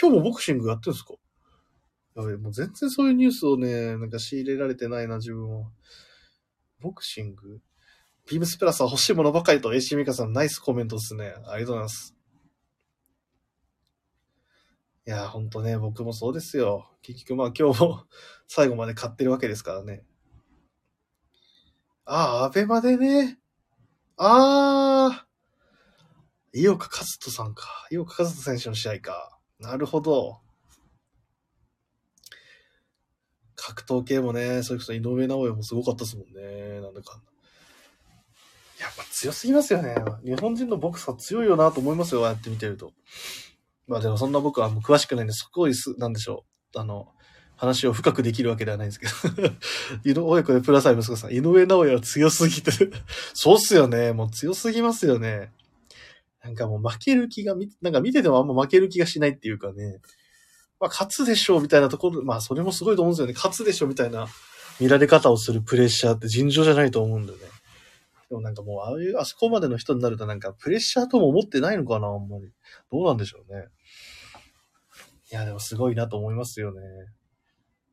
今日もボクシングやってるんですか？やべ、もう全然そういうニュースをね、なんか仕入れられてないな、自分は。ボクシング？ビームスプラスは欲しいものばかりと AC ミカさんナイスコメントですね。ありがとうございます。いや、ほんとね、僕もそうですよ。結局まあ今日も 最後まで買ってるわけですからね。ああ、アベマでね。ああ、井岡和人さんか。井岡和人選手の試合か。なるほど。格闘系もね、それこそ井上尚弥もすごかったですもんね。なんだかんだ。やっぱ強すぎますよね。日本人のボクサー強いよなと思いますよ、やってみてると。まあでもそんな僕はもう詳しくないんで、すごいす、なんでしょう。あの、話を深くできるわけではないんですけど。井上、親子でプラサイ息子さん、井上直弥は強すぎて そうっすよね。もう強すぎますよね。なんかもう負ける気が、なんか見ててもあんま負ける気がしないっていうかね。まあ勝つでしょうみたいなところ、まあそれもすごいと思うんですよね。勝つでしょうみたいな見られ方をするプレッシャーって尋常じゃないと思うんだよね。でもなんかもう、ああいう、あそこまでの人になるとなんかプレッシャーとも思ってないのかな、あんまり。どうなんでしょうね。いや、でもすごいなと思いますよね。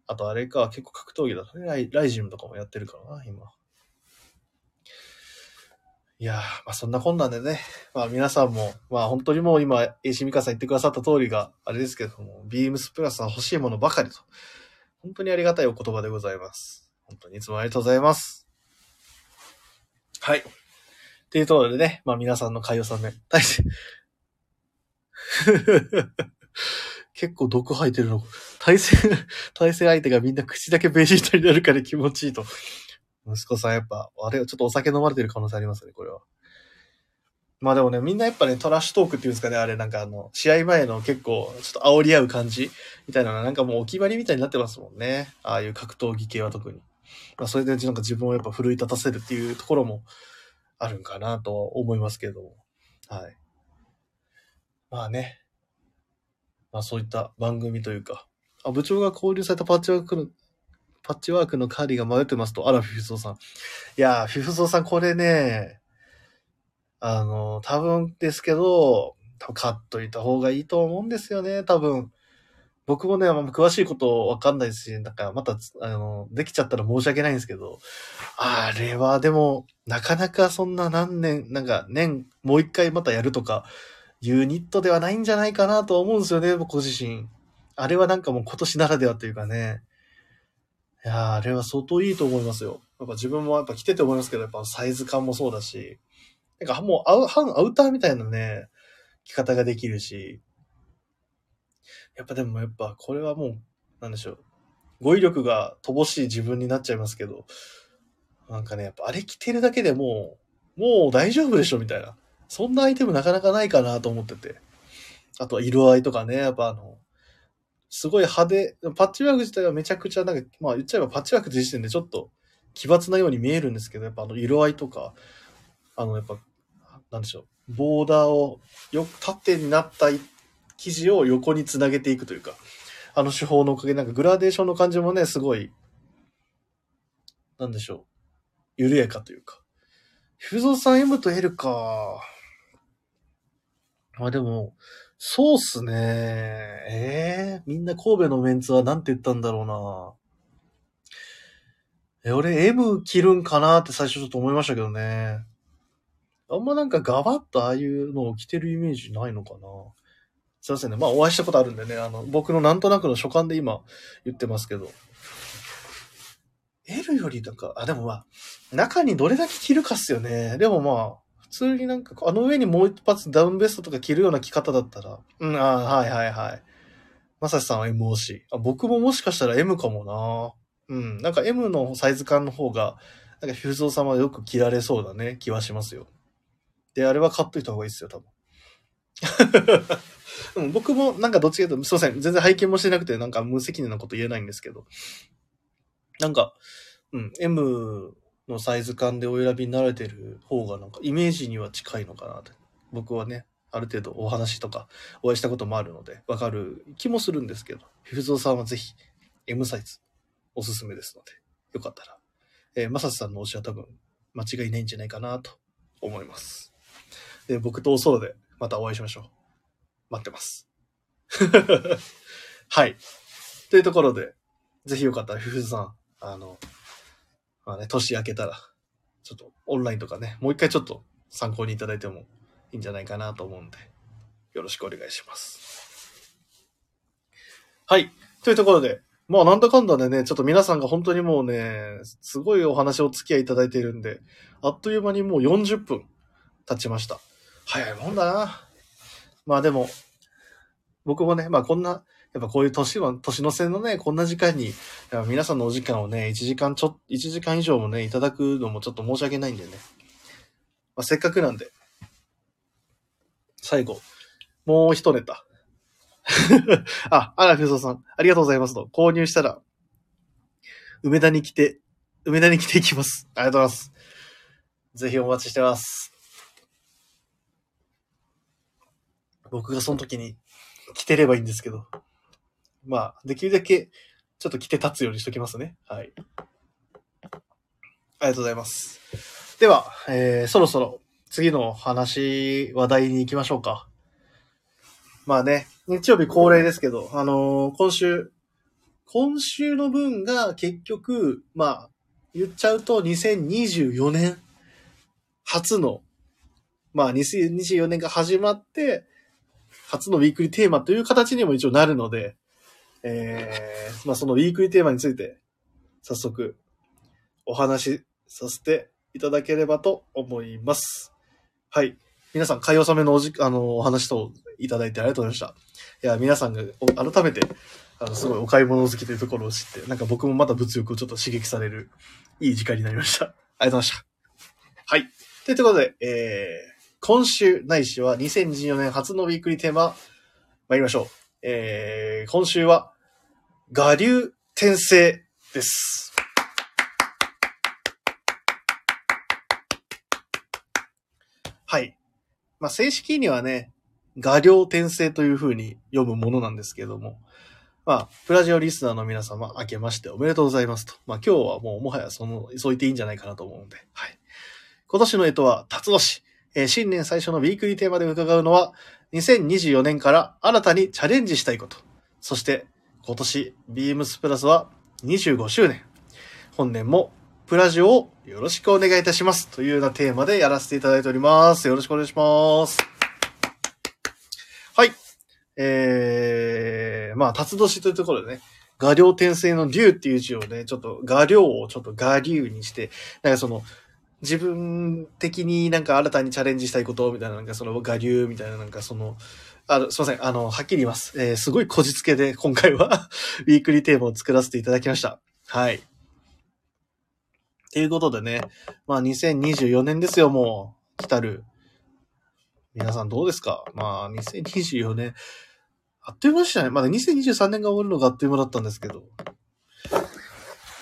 あとあれか、結構格闘技だとね、ライライジムとかもやってるからな、今。いやー、まあそんなこんなんでね、まあ皆さんも、まあ本当にもう今、AC ミカさん言ってくださった通りが、あれですけども、ビームスプラスは欲しいものばかりと、本当にありがたいお言葉でございます。本当にいつもありがとうございます。はい。っていうところでね、まあ皆さんの会話さんね、大勢、結構毒吐いてるの。対戦、対戦相手がみんな口だけベジータになるから気持ちいいと。息子さんやっぱ、あれ、ちょっとお酒飲まれてる可能性ありますね、これは。まあでもね、みんなやっぱね、トラッシュトークっていうんですかね、あれなんかあの、試合前の結構、ちょっと煽り合う感じみたいなのはなんかもうお決まりみたいになってますもんね。ああいう格闘技系は特に。まあそれでなんか自分をやっぱ奮い立たせるっていうところもあるんかなと思いますけれども。はい。まあね。まあそういった番組というか、あ、部長が交流されたパッチワーク、パッチワークのカーディが迷ってますと、あら、フィフソーさん。いやー、フィフソーさんこれね、あの、多分ですけど、多分買っといた方がいいと思うんですよね、多分。僕もね、まあ、詳しいことわかんないし、なんかまた、あの、できちゃったら申し訳ないんですけど、あれはでも、なかなかそんな何年、なんか年、もう一回またやるとか、ユニットではないんじゃないかなと思うんですよね、僕自身。あれはなんかもう今年ならではというかね。いやあれは相当いいと思いますよ。やっぱ自分もやっぱ着てて思いますけど、やっぱサイズ感もそうだし、なんかもうアウ、半アウターみたいなね、着方ができるし、やっぱでもやっぱこれはもう、なんでしょう。語彙力が乏しい自分になっちゃいますけど、なんかね、やっぱあれ着てるだけでもう、もう大丈夫でしょみたいな。そんなアイテムなかなかないかなと思ってて。あとは色合いとかね、やっぱあの、すごい派手、パッチワーク自体はめちゃくちゃなんか、まあ言っちゃえばパッチワーク自身でちょっと奇抜なように見えるんですけど、やっぱあの色合いとか、あのやっぱなんでしょう、ボーダーをよ、縦になった生地を横につなげていくというか、あの手法のおかげなんかグラデーションの感じもね、すごい、なんでしょう、緩やかというか。フゾさん M と L か。あ、でも、そうっすね。ええー、みんな神戸のメンツはなんて言ったんだろうな。え、俺 M 着るんかなって最初ちょっと思いましたけどね。あんまなんかガバッとああいうのを着てるイメージないのかな。すいませんね。まあお会いしたことあるんでね、あの、僕のなんとなくの所感で今言ってますけど。L よりなんか、あ、でもまあ、中にどれだけ着るかっすよね。でもまあ、通になんか、あの上にもう一発ダウンベストとか着るような着方だったら、うん、あはいはいはい。まさしさんは M 推し。あ、僕ももしかしたら M かもな。うん、なんか M のサイズ感の方が、なんかフューゾー様よく着られそうだね、気はしますよ。で、あれは買っといた方がいいですよ、多分。僕もなんかどっちかというと、すいません。全然拝見もしてなくて、なんか無責任なこと言えないんですけど。なんか、うん、M のサイズ感でお選びになられてる方がなんかイメージには近いのかなって。僕はね、ある程度お話とかお会いしたこともあるので、わかる気もするんですけど、フィフゾーさんはぜひ M サイズおすすめですので、よかったら、えー、まさしさんの推しは多分間違いないんじゃないかなと思います。で、僕とおソロでまたお会いしましょう。待ってます。はい。というところで、ぜひよかったら、ふふさん、あの、まあね、年明けたら、ちょっとオンラインとかね、もう一回ちょっと参考にいただいてもいいんじゃないかなと思うんで、よろしくお願いします。はい。というところで、まあなんだかんだでね、ちょっと皆さんが本当にもうね、すごいお話をお付き合いいただいているんで、あっという間にもう40分経ちました。早いもんだな。まあでも、僕もね、まあこんな、やっぱこういう年は、年の瀬のね、こんな時間に、皆さんのお時間をね、1時間ちょ、1時間以上もね、いただくのもちょっと申し訳ないんでね。まあせっかくなんで、最後、もう一ネタ。あ、あら、ふそさん、ありがとうございますと。購入したら、梅田に来て、梅田に来ていきます。ありがとうございます。ぜひお待ちしてます。僕がその時に着てればいいんですけど。まあ、できるだけ、ちょっと着て立つようにしときますね。はい。ありがとうございます。では、えー、そろそろ次の話、話題に行きましょうか。まあね、日曜日恒例ですけど、あのー、今週、今週の分が結局、まあ、言っちゃうと2024年初の、まあ2024年が始まって、初のウィークリーテーマという形にも一応なるので、えー、まあそのウィークリーテーマについて、早速、お話しさせていただければと思います。はい。皆さん、買い納めのおじ、あの、お話といただいてありがとうございました。いや、皆さんが改めて、あの、すごいお買い物好きというところを知って、なんか僕もまた物欲をちょっと刺激される、いい時間になりました。ありがとうございました。はい。ということで、えー、今週ないしは2024年初のウィークリーテーマ、参りましょう。えー、今週は、我流転生です。はい。まあ、正式にはね、画量転生という風に読むものなんですけども、まあ、プラジオリスナーの皆様、明けましておめでとうございますと。まあ、今日はもうもはやその、そう言っていいんじゃないかなと思うので、はい。今年の干支は、辰年。えー新年最初のウィークリーテーマで伺うのは、2024年から新たにチャレンジしたいこと。そして、今年、ビームスプラスは25周年。本年もプラジオをよろしくお願いいたします。というようなテーマでやらせていただいております。よろしくお願いします。はい。えー、まあ、辰年というところでね、画量転生の竜っていう字をね、ちょっと画量をちょっと画竜にして、なんかその、自分的になんか新たにチャレンジしたいことみたいな、なんかその画流みたいな、なんかその、あの、すいません。あの、はっきり言います。えーすごいこじつけで今回は ウィークリーテーマを作らせていただきました。はい。ということでね、まあ2024年ですよ、もう。来たる。皆さんどうですか？まあ2024年、あっという間でしたね。まだ2023年が終わるのがあっという間だったんですけど。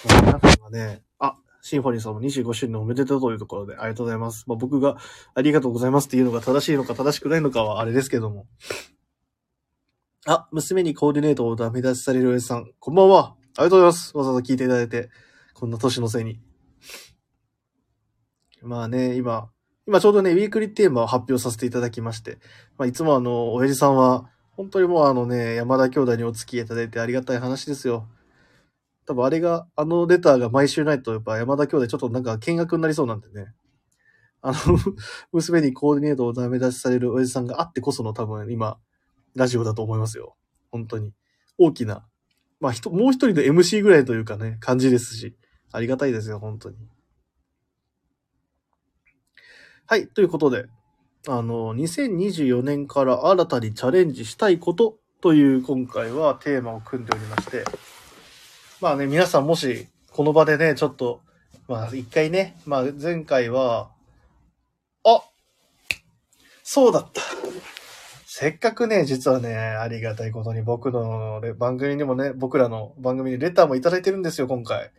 皆さんがね、シンフォニーさんも25周年おめでとうというところでありがとうございます。まあ僕がありがとうございますっていうのが正しいのか正しくないのかはあれですけども。あ、娘にコーディネートをダメ出しされるおやじさん、こんばんは。ありがとうございます。わざわざ聞いていただいて、こんな年のせいに。まあね、今、今ちょうどね、ウィークリーテーマを発表させていただきまして、まあいつもあの、親父さんは、本当にもうあのね、山田兄弟にお付き合いいただいてありがたい話ですよ。多分あれが、あのレターが毎週ないと、やっぱ山田兄弟ちょっとなんか見学になりそうなんでね。あの、娘にコーディネートをダメ出しされる親父さんがあってこその多分今、ラジオだと思いますよ。本当に。大きな。まあ、人、もう一人の MC ぐらいというかね、感じですし。ありがたいですよ、本当に。はい、ということで、あの、2024年から新たにチャレンジしたいことという今回はテーマを組んでおりまして、まあね、皆さんもし、この場でね、ちょっと、まあ一回ね、まあ前回は、あそうだった。せっかくね、実はね、ありがたいことに僕の番組にもね、僕らの番組にレターもいただいてるんですよ、今回。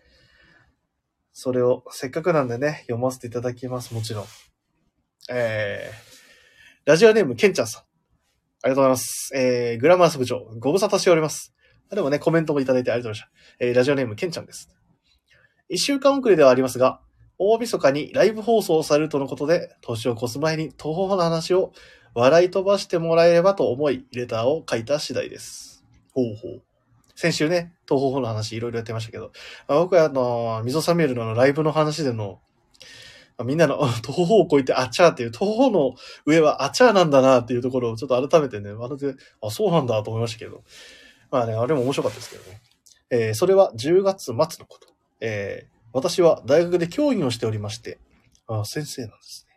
それを、せっかくなんでね、読ませていただきます、もちろん。えー、ラジオネーム、ケンちゃんさん。ありがとうございます。えー、グラマラス部長、ご無沙汰しております。あでもね、コメントもいただいてありがとうございました。えー、ラジオネーム、ケンちゃんです。一週間遅れではありますが、大晦日にライブ放送されるとのことで、年を越す前に東方の話を笑い飛ばしてもらえればと思い、レターを書いた次第です。ほうほう。先週ね、東方の話いろいろやってましたけど、まあ僕はあの、溝サミュエルののライブの話での、まあみんなの 東方を超えてあちゃーっていう、東方の上はあちゃーなんだなっていうところをちょっと改めてね、まるで、あ、そうなんだと思いましたけど、まあね、あれも面白かったですけどね。えーそれは10月末のこと。えー私は大学で教員をしておりまして、あ先生なんですね。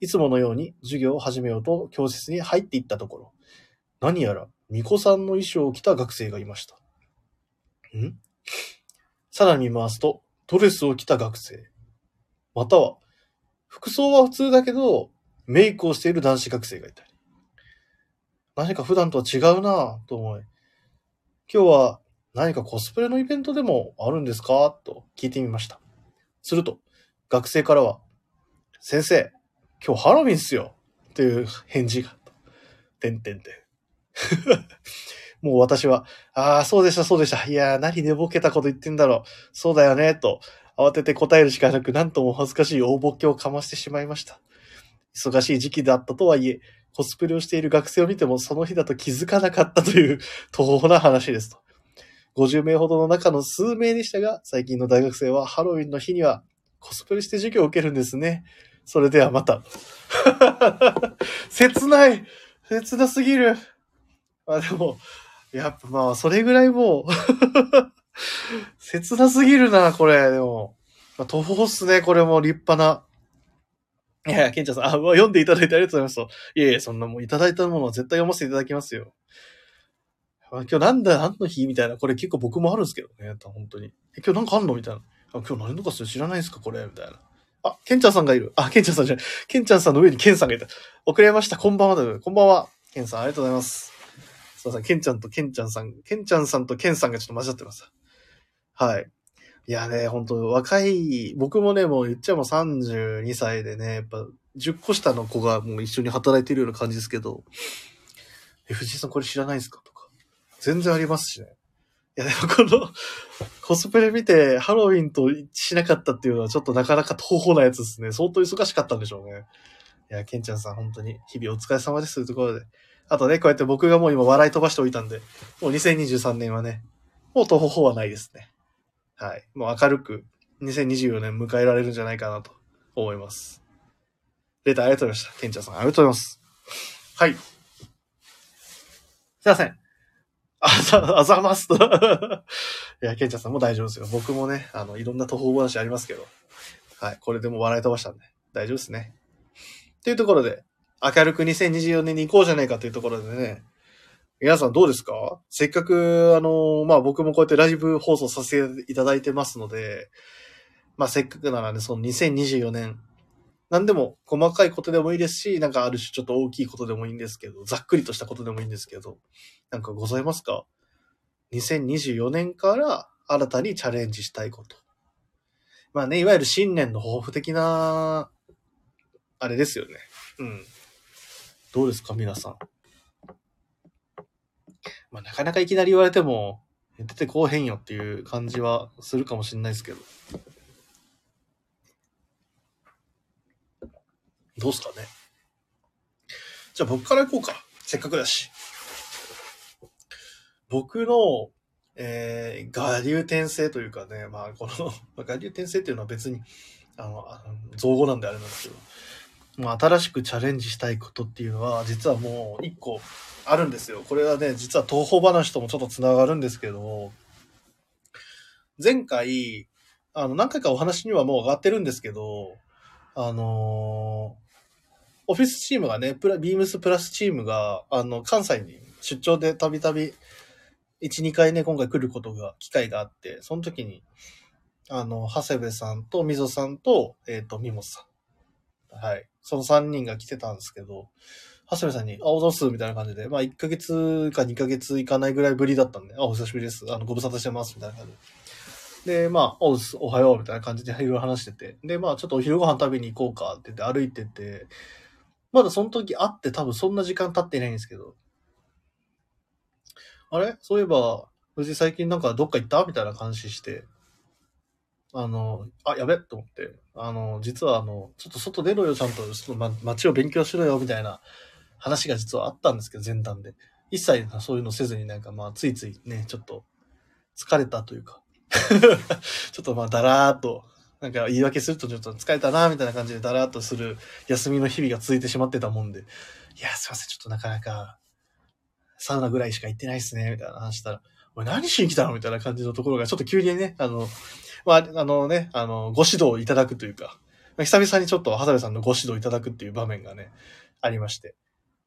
いつものように授業を始めようと教室に入っていったところ、何やら巫女さんの衣装を着た学生がいました。ん？さらに見回すと、ドレスを着た学生。または、服装は普通だけど、メイクをしている男子学生がいたり。何か普段とは違うなぁと思い、今日は何かコスプレのイベントでもあるんですか？と聞いてみました。すると、学生からは、先生、今日ハロウィンっすよという返事が。てんてんてん。もう私は、ああ、そうでした、そうでした。いやー、何寝ぼけたこと言ってんだろう。そうだよね、と、慌てて答えるしかなく、なんとも恥ずかしい大ボケをかましてしまいました。忙しい時期だったとはいえ、コスプレをしている学生を見ても、その日だと気づかなかったという、途方な話ですと。50名ほどの中の数名でしたが、最近の大学生はハロウィンの日にはコスプレして授業を受けるんですね。それではまた。切ない切なすぎるま。あ、でも、やっぱまあ、それぐらいもう、切なすぎるな、これ。でも、まあ、途方っすね、これも立派な。いやいや、ケンちゃんさん、あ、読んでいただいてありがとうございます。いやいや、そんなもういただいたものは絶対読ませていただきますよ。今日なんだ、何の日？みたいな。これ結構僕もあるんですけどね。本当に。今日なんかあんの？みたいな。あ、今日何のかそれ知らないんですか？これ？みたいな。あ、ケンちゃんさんがいる。あ、ケンちゃんさんじゃない。ケンちゃんさんの上にケンさんがいた。遅れました。こんばんはだこんばんは。ケンさん、ありがとうございます。すいません。ケンちゃんとケンちゃんさん、ケンちゃんさんとケンさんがちょっと混ざってます。はい。いやね、本当若い、僕もね、もう言っちゃもう32歳でね、やっぱ10個下の子がもう一緒に働いてるような感じですけど、え、藤井さんこれ知らないですか？とか。全然ありますしね。いや、でもこの、コスプレ見てハロウィンと一致しなかったっていうのはちょっとなかなか東方なやつですね。相当忙しかったんでしょうね。いや、ケンちゃんさん本当に日々お疲れ様ですというところで。あとね、こうやって僕がもう今笑い飛ばしておいたんで、もう2023年はね、もう東方はないですね。はい。もう明るく2024年迎えられるんじゃないかなと思います。レターありがとうございました。ケンちゃんさんありがとうございます。はい。すいません。あざ、あざますと。いや、ケンちゃんさんも大丈夫ですよ。僕もね、あの、いろんな途方話ありますけど。はい。これでも笑い飛ばしたんで、大丈夫ですね。というところで、明るく2024年に行こうじゃないかというところでね、皆さんどうですか？せっかく、あの、まあ、僕もこうやってライブ放送させていただいてますので、まあ、せっかくならね、その2024年、何でも細かいことでもいいですし、なんかある種ちょっと大きいことでもいいんですけど、ざっくりとしたことでもいいんですけど、なんかございますか ?2024 年から新たにチャレンジしたいこと。まあね、いわゆる新年の抱負的な、あれですよね。うん。どうですか皆さん？まあ、なかなかいきなり言われても、出てこうへんよっていう感じはするかもしれないですけど。どうすかね。じゃあ僕から行こうか。せっかくだし。僕の、えー、我流転生というかね、まあこの 我流転生っていうのは別に、あの、あの造語なんであれなんですけど、もう新しくチャレンジしたいことっていうのは、実はもう一個あるんですよ。これはね、実は東方話ともちょっと繋がるんですけど、前回、あの、何回かお話にはもう上がってるんですけど、あのー、オフィスチームがね、プラ、ビームスプラスチームが、あの、関西に出張でたびたび、1、2回ね、今回来ることが、機会があって、その時に、あの、長谷部さんと、みぞさんと、えっ、ー、と、みもさん。はい。その3人が来てたんですけど、長谷部さんに、あ、おざす、みたいな感じで、まあ、1ヶ月か2ヶ月いかないぐらいぶりだったんで、あ、お久しぶりです。あの、ご無沙汰してます、みたいな感じで。で、まあ、おおはよう、みたいな感じでいろいろ話してて。で、まあ、ちょっとお昼ご飯食べに行こうかって言って歩いてて、まだその時会って多分そんな時間経ってないんですけど、あれ？そういえば、藤井最近なんかどっか行った？みたいな感じして、あの、あ、やべと思って、あの、実はあの、ちょっと外出ろよ、ちゃんと、ちょっと、ま、街を勉強しろよ、みたいな話が実はあったんですけど、前段で。一切そういうのせずになんかまあ、ついついね、ちょっと疲れたというか。ちょっとまあ、だらーっと、なんか言い訳するとちょっと疲れたな、みたいな感じでだらーっとする休みの日々が続いてしまってたもんで、いや、すいません、ちょっとなかなか、サウナぐらいしか行ってないっすね、みたいな話したら、おい、何しに来たの？みたいな感じのところが、ちょっと急にね、あの、まあ、あのね、あの、ご指導いただくというか、久々にちょっと、ハサベさんのご指導いただくっていう場面がね、ありまして。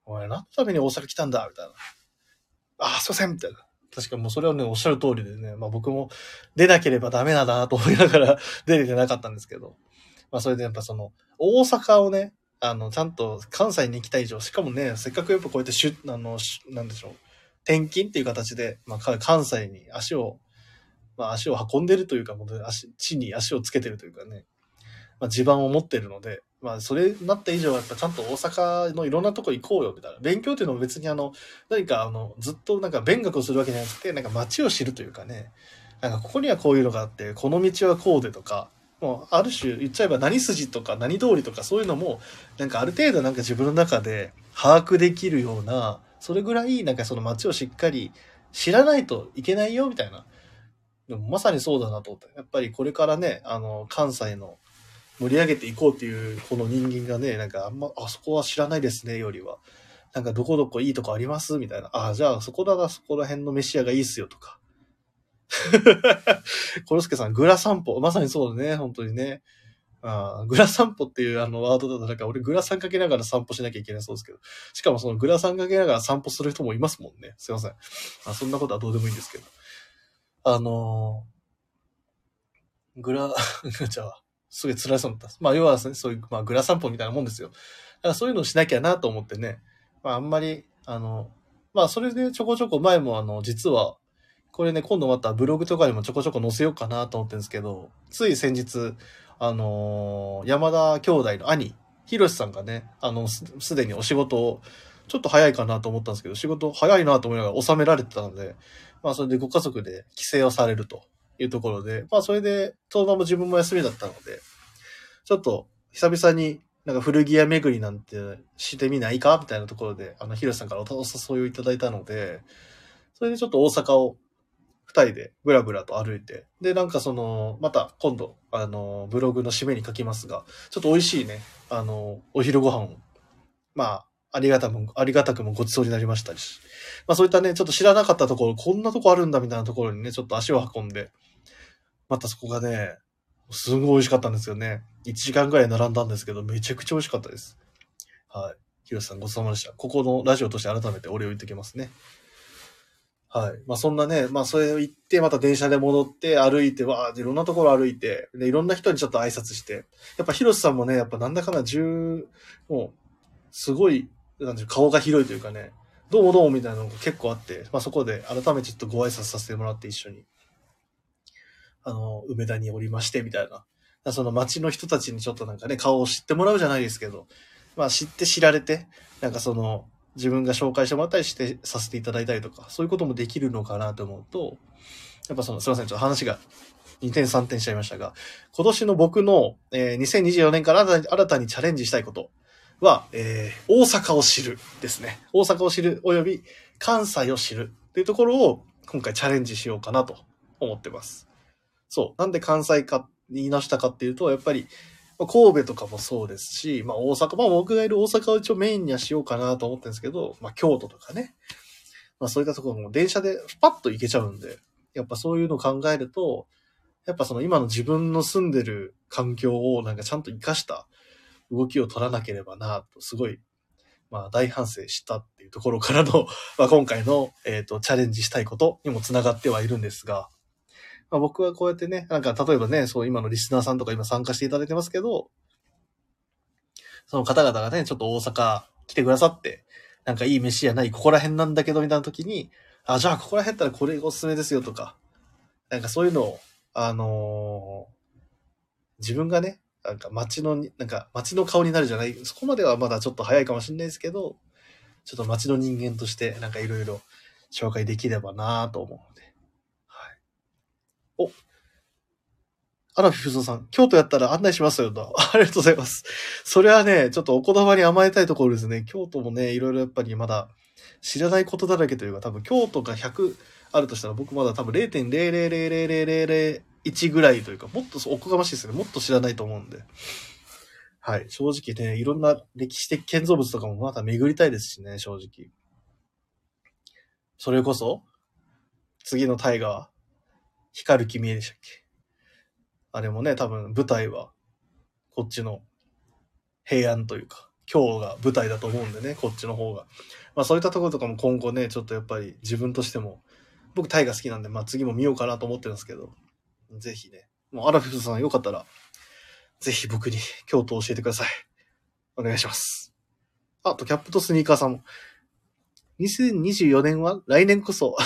お前、何のために大阪来たんだみたいな。ああ、すいませんみたいな。確かもうそれはね、おっしゃる通りでね、まあ僕も出なければダメだなと思いながら 出れてなかったんですけど、まあそれでやっぱその、大阪をね、あの、ちゃんと関西に行きたい以上、しかもね、せっかくやっぱこうやってしゅ、あの、なんでしょう、転勤っていう形で、まあ関西に足を、まあ足を運んでるというか、足、地に足をつけてるというかね、まあ地盤を持ってるので、まあ、それになった以上は、やっぱちゃんと大阪のいろんなとこ行こうよ、みたいな。勉強っていうのも別にあの、何かあの、ずっとなんか勉学をするわけじゃなくて、なんか街を知るというかね、なんかここにはこういうのがあって、この道はこうでとか、もうある種言っちゃえば何筋とか何通りとかそういうのも、なんかある程度なんか自分の中で把握できるような、それぐらいなんかその街をしっかり知らないといけないよ、みたいな。でもまさにそうだなと思って。やっぱりこれからね、あの、関西の盛り上げていこうっていうこの人間がね、なんかあんま、あそこは知らないですね、よりは。なんかどこどこいいとこありますみたいな。ああ、じゃあそこだな、そこら辺の飯屋がいいっすよとか。コロスケさん、グラ散歩。まさにそうだね、本当にね。あグラ散歩っていうあのワードだとなんか俺グラサンかけながら散歩しなきゃいけないそうですけど。しかもそのグラサンかけながら散歩する人もいますもんね。すいません。あそんなことはどうでもいいんですけど。あのー、グラ、じゃあ、すげえ辛そうになった。まあ要は、ね、そういう、まあグラ散歩みたいなもんですよ。だからそういうのをしなきゃなと思ってね。まああんまり、あの、まあそれでちょこちょこ前もあの、実は、これね、今度またブログとかにもちょこちょこ載せようかなと思ってるんですけど、つい先日、あのー、山田兄弟の兄、ひろしさんがね、あの、す、すでにお仕事を、ちょっと早いかなと思ったんですけど、仕事早いなと思いながら収められてたので、まあそれでご家族で帰省をされるというところで、まあそれで、そのまま自分も休みだったので、ちょっと久々になんか古着屋巡りなんてしてみないか？みたいなところで、あの、ひろしさんからお誘いをいただいたので、それでちょっと大阪を二人でブラブラと歩いて、で、なんかその、また今度、あの、ブログの締めに書きますが、ちょっと美味しいね、あの、お昼ご飯を、まあ、ありがたも、ありがたくもごちそうになりましたし、まあそういったね、ちょっと知らなかったところ、こんなとこあるんだみたいなところにね、ちょっと足を運んで、またそこがね、すごい美味しかったんですよね。1時間ぐらい並んだんですけど、めちゃくちゃ美味しかったです。はい。ひろしさんごちそうさまでした。ここのラジオとして改めてお礼を言ってきますね。はい。まあそんなね、まあそれを行って、また電車で戻って歩いて、わーいろんなところ歩いて、で、いろんな人にちょっと挨拶して、やっぱヒロさんもね、やっぱなんだかんだ十、もう、すごい、なんていう顔が広いというかね、どうもどうもみたいなのが結構あって、まあそこで改めてちょっとご挨拶させてもらって一緒に、あの、梅田におりまして、みたいな。その街の人たちにちょっとなんかね、顔を知ってもらうじゃないですけど、まあ知って知られて、なんかその、自分が紹介してもらったりしてさせていただいたりとか、そういうこともできるのかなと思うと、やっぱその、すいません、ちょっと話が2点3点しちゃいましたが、今年の僕の、えー、2024年から新たにチャレンジしたいことは、えー、大阪を知るですね。大阪を知る及び関西を知るっていうところを今回チャレンジしようかなと思ってます。そう。なんで関西か、言い出したかっていうと、やっぱり、ま神戸とかもそうですし、まあ大阪、まあ僕がいる大阪を一応メインにはしようかなと思ってるんですけど、まあ京都とかね。まあそういったところも電車でパッと行けちゃうんで、やっぱそういうのを考えると、やっぱその今の自分の住んでる環境をなんかちゃんと活かした動きを取らなければなと、すごい、まあ大反省したっていうところからの、まあ今回の、えっ、ー、と、チャレンジしたいことにもつながってはいるんですが、まあ、僕はこうやってね、なんか例えばね、そう今のリスナーさんとか今参加していただいてますけど、その方々がね、ちょっと大阪来てくださって、なんかいい飯やない、ここら辺なんだけど、みたいな時に、あ、じゃあここら辺ったらこれおすすめですよとか、なんかそういうのを、あのー、自分がね、なんか街の、なんか街の顔になるじゃない、そこまではまだちょっと早いかもしれないですけど、ちょっと街の人間としてなんかいろいろ紹介できればなと思うので、お、アラフィフゾさん、京都やったら案内しますよと。ありがとうございます。それはね、ちょっとお言葉に甘えたいところですね。京都もね、いろいろやっぱりまだ知らないことだらけというか、多分京都が100あるとしたら僕まだ多分0.0000001ぐらいというか、もっとおこがましいですね。もっと知らないと思うんで。はい。正直ね、いろんな歴史的建造物とかもまた巡りたいですしね、正直。それこそ、次の大河は、光る君へでしたっけ？あれもね、多分舞台は、こっちの平安というか、今日が舞台だと思うんでね、こっちの方が。まあそういったところとかも今後ね、ちょっとやっぱり自分としても、僕タイが好きなんで、まあ次も見ようかなと思ってるんですけど、ぜひね、もうアラフィフさんよかったら、ぜひ僕に京都を教えてください。お願いします。あと、キャップとスニーカーさんも、2024年は来年こそ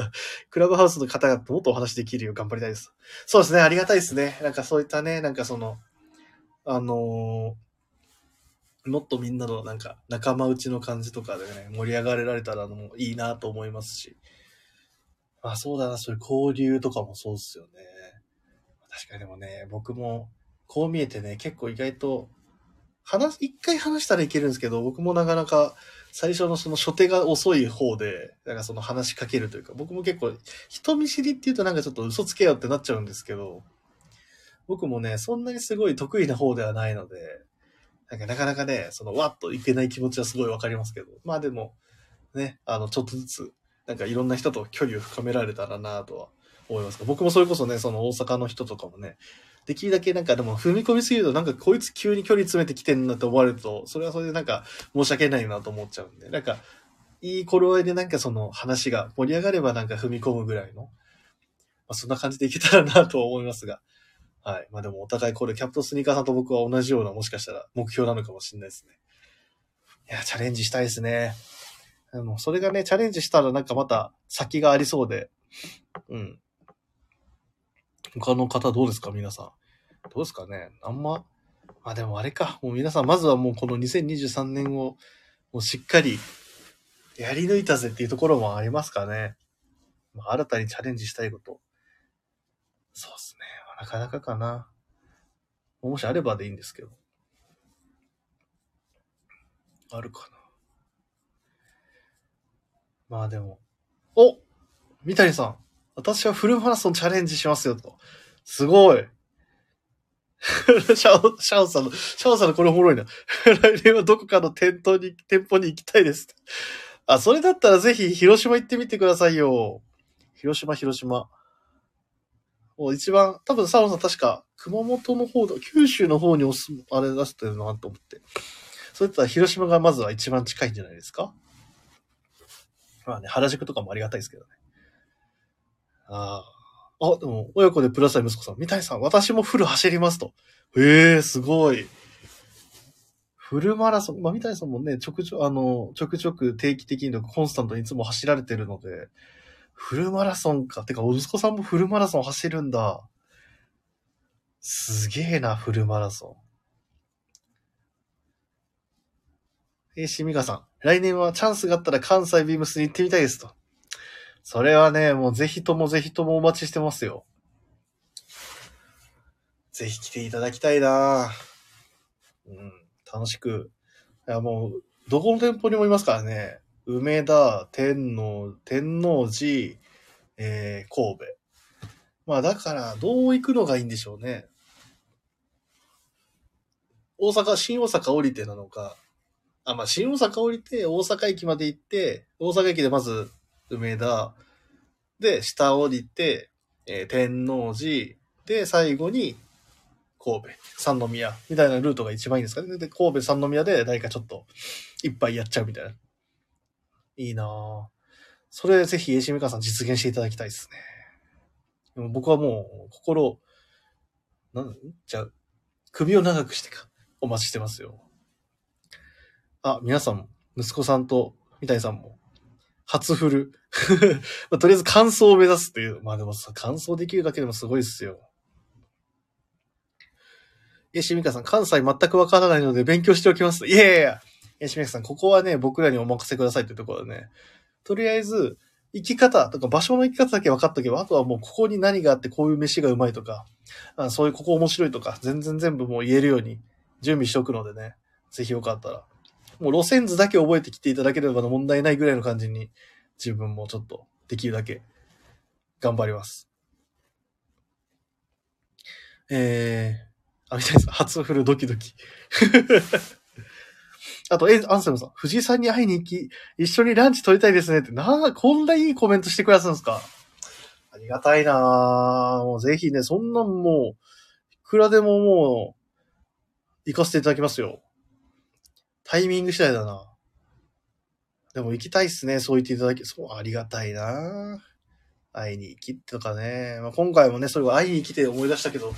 クラブハウスの方々ともっとお話できるよう頑張りたいです。そうですね、ありがたいですね。なんかそういったね、なんかその、あのー、もっとみんなのなんか仲間内の感じとかでね、盛り上がれられたらもういいなと思いますし。まあ、そうだな、そういう交流とかもそうっすよね。確かにでもね、僕もこう見えてね、結構意外と、話、一回話したらいけるんですけど、僕もなかなか最初のその初手が遅い方で、なんかその話しかけるというか、僕も結構人見知りって言うとなんかちょっと嘘つけよってなっちゃうんですけど、僕もね、そんなにすごい得意な方ではないので、なんかなかなかね、そのわっといけない気持ちはすごいわかりますけど、まあでも、ね、あの、ちょっとずつ、なんかいろんな人と距離を深められたらなとは思いますが僕もそれこそね、その大阪の人とかもね、できるだけなんかでも踏み込みすぎるとなんかこいつ急に距離詰めてきてんなって思われると、それはそれでなんか申し訳ないなと思っちゃうんで、なんか、いい頃合いでなんかその話が盛り上がればなんか踏み込むぐらいの、まあ、そんな感じでいけたらなと思いますが。はい。まあでもお互いこれキャプトスニーカーさんと僕は同じようなもしかしたら目標なのかもしれないですね。いや、チャレンジしたいですね。あの、それがね、チャレンジしたらなんかまた先がありそうで、うん。他の方どうですか？皆さん。どうですかね？あんま、まあでもあれか。もう皆さん、まずはもうこの2023年を、もうしっかりやり抜いたぜっていうところもありますかね。まあ、新たにチャレンジしたいこと。そうですね。なかなかかな。もしあればでいいんですけど。あるかな。まあでも。お三谷さん。私はフルマラソンチャレンジしますよと。すごい。シャオ、シャオさんの、シャオさんのこれおもろいな。来年はどこかの店頭に、店舗に行きたいです。あ、それだったらぜひ広島行ってみてくださいよ。広島、広島。もう一番、多分サオさん確か熊本の方だ、九州の方におす、あれ出してるなと思って。そういったら広島がまずは一番近いんじゃないですか？まあね、原宿とかもありがたいですけどね。ああ。あ、でも、親子でプラス息子さん、三谷さん、私もフル走りますと。へえ、すごい。フルマラソン、まあ、三谷さんもね、ちょくちょ、あの、ちょくちょく定期的にコンスタントにいつも走られてるので、フルマラソンか。てか、お息子さんもフルマラソン走るんだ。すげえな、フルマラソン。えー、しみがさん。来年はチャンスがあったら関西ビームスに行ってみたいですと。それはね、もうぜひともぜひともお待ちしてますよ。ぜひ来ていただきたいなうん、楽しく。いや、もう、どこの店舗にもいますからね。梅田、天皇、天王寺、えー、神戸。まあだから、どう行くのがいいんでしょうね。大阪、新大阪降りてなのか。あ、まあ、新大阪降りて、大阪駅まで行って、大阪駅でまず梅田、で、下降りて、えー、天王寺、で、最後に、神戸、三宮、みたいなルートが一番いいんですかね。で、神戸三宮で誰かちょっと、いっぱいやっちゃうみたいな。いいなぁ。それぜひ、エシミカさん実現していただきたいですね。でも僕はもう、心、なんじゃあ、首を長くしてか、お待ちしてますよ。あ、皆さんも、息子さんと三谷さんも、初フル。まあ、とりあえず完走を目指すっていう。まあでもさ、完走できるだけでもすごいっすよ。え、しみかさん、関西全くわからないので勉強しておきます。いやいやいや。え、しみかさん、ここはね、僕らにお任せくださいってところでね。とりあえず、生き方とか場所の生き方だけ分かっとけば、あとはもうここに何があってこういう飯がうまいとか、あそういうここ面白いとか、全然全部もう言えるように準備しておくのでね。ぜひよかったら。もう路線図だけ覚えてきていただければ問題ないぐらいの感じに、自分もちょっとできるだけ頑張ります。えー、あ、みたいです。初フルドキドキ。あと、え、アンセムさん、藤井さんに会いに行き、一緒にランチ取りたいですねって、なあ、こんないいコメントしてくださるんですかありがたいなもうぜひね、そんなんもう、いくらでももう、行かせていただきますよ。タイミング次第だな。でも行きたいっすね。そう言っていただき、そう、ありがたいな会いに行きとかね。まあ、今回もね、それを会いに来て思い出したけど、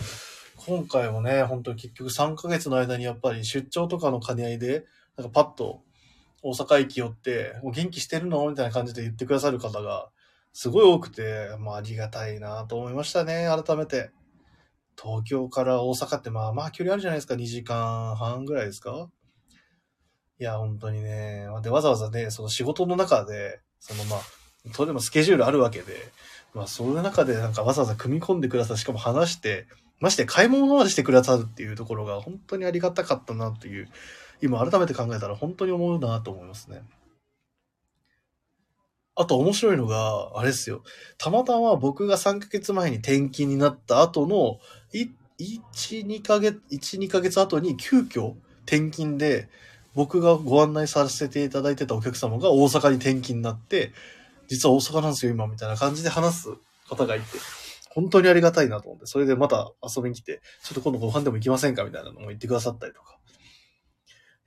今回もね、本当に結局3ヶ月の間にやっぱり出張とかの兼ね合いで、なんかパッと大阪駅寄って、もう元気してるの？みたいな感じで言ってくださる方がすごい多くて、まあありがたいなと思いましたね、改めて。東京から大阪ってまあまあ距離あるじゃないですか、2時間半ぐらいですか？いや、本当にね。で、わざわざね、その仕事の中で、そのまあ、とでもスケジュールあるわけで、まあ、その中でなんかわざわざ組み込んでくださる、しかも話して、まして買い物までしてくださるっていうところが本当にありがたかったなという、今改めて考えたら本当に思うなと思いますね。あと面白いのが、あれですよ。たまたま僕が3ヶ月前に転勤になった後の、1、2ヶ月、1、2ヶ月後に急遽転勤で、僕がご案内させていただいてたお客様が大阪に転勤になって、実は大阪なんですよ、今、みたいな感じで話す方がいて、本当にありがたいなと思って、それでまた遊びに来て、ちょっと今度ご飯でも行きませんかみたいなのも言ってくださったりとか。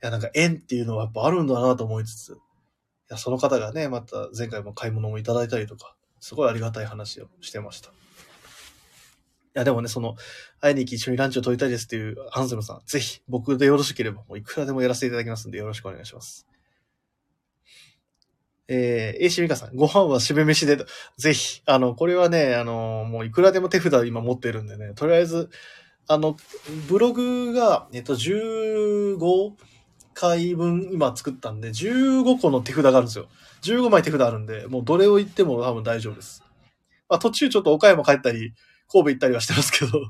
いや、なんか縁っていうのはやっぱあるんだなと思いつつ、いや、その方がね、また前回も買い物もいただいたりとか、すごいありがたい話をしてました。や、でもね、その、会いに行き一緒にランチを取りたいですっていうハンセムさん、ぜひ僕でよろしければ、もういくらでもやらせていただきますんで、よろしくお願いします。えー、AC ミカさん、ご飯は締め飯で、ぜひ、あの、これはね、あの、もういくらでも手札今持ってるんでね、とりあえず、あの、ブログが、えっと、15回分今作ったんで、15個の手札があるんですよ。15枚手札あるんで、もうどれを言っても多分大丈夫です。まあ途中ちょっと岡山帰ったり、神戸行ったりはしてますけど、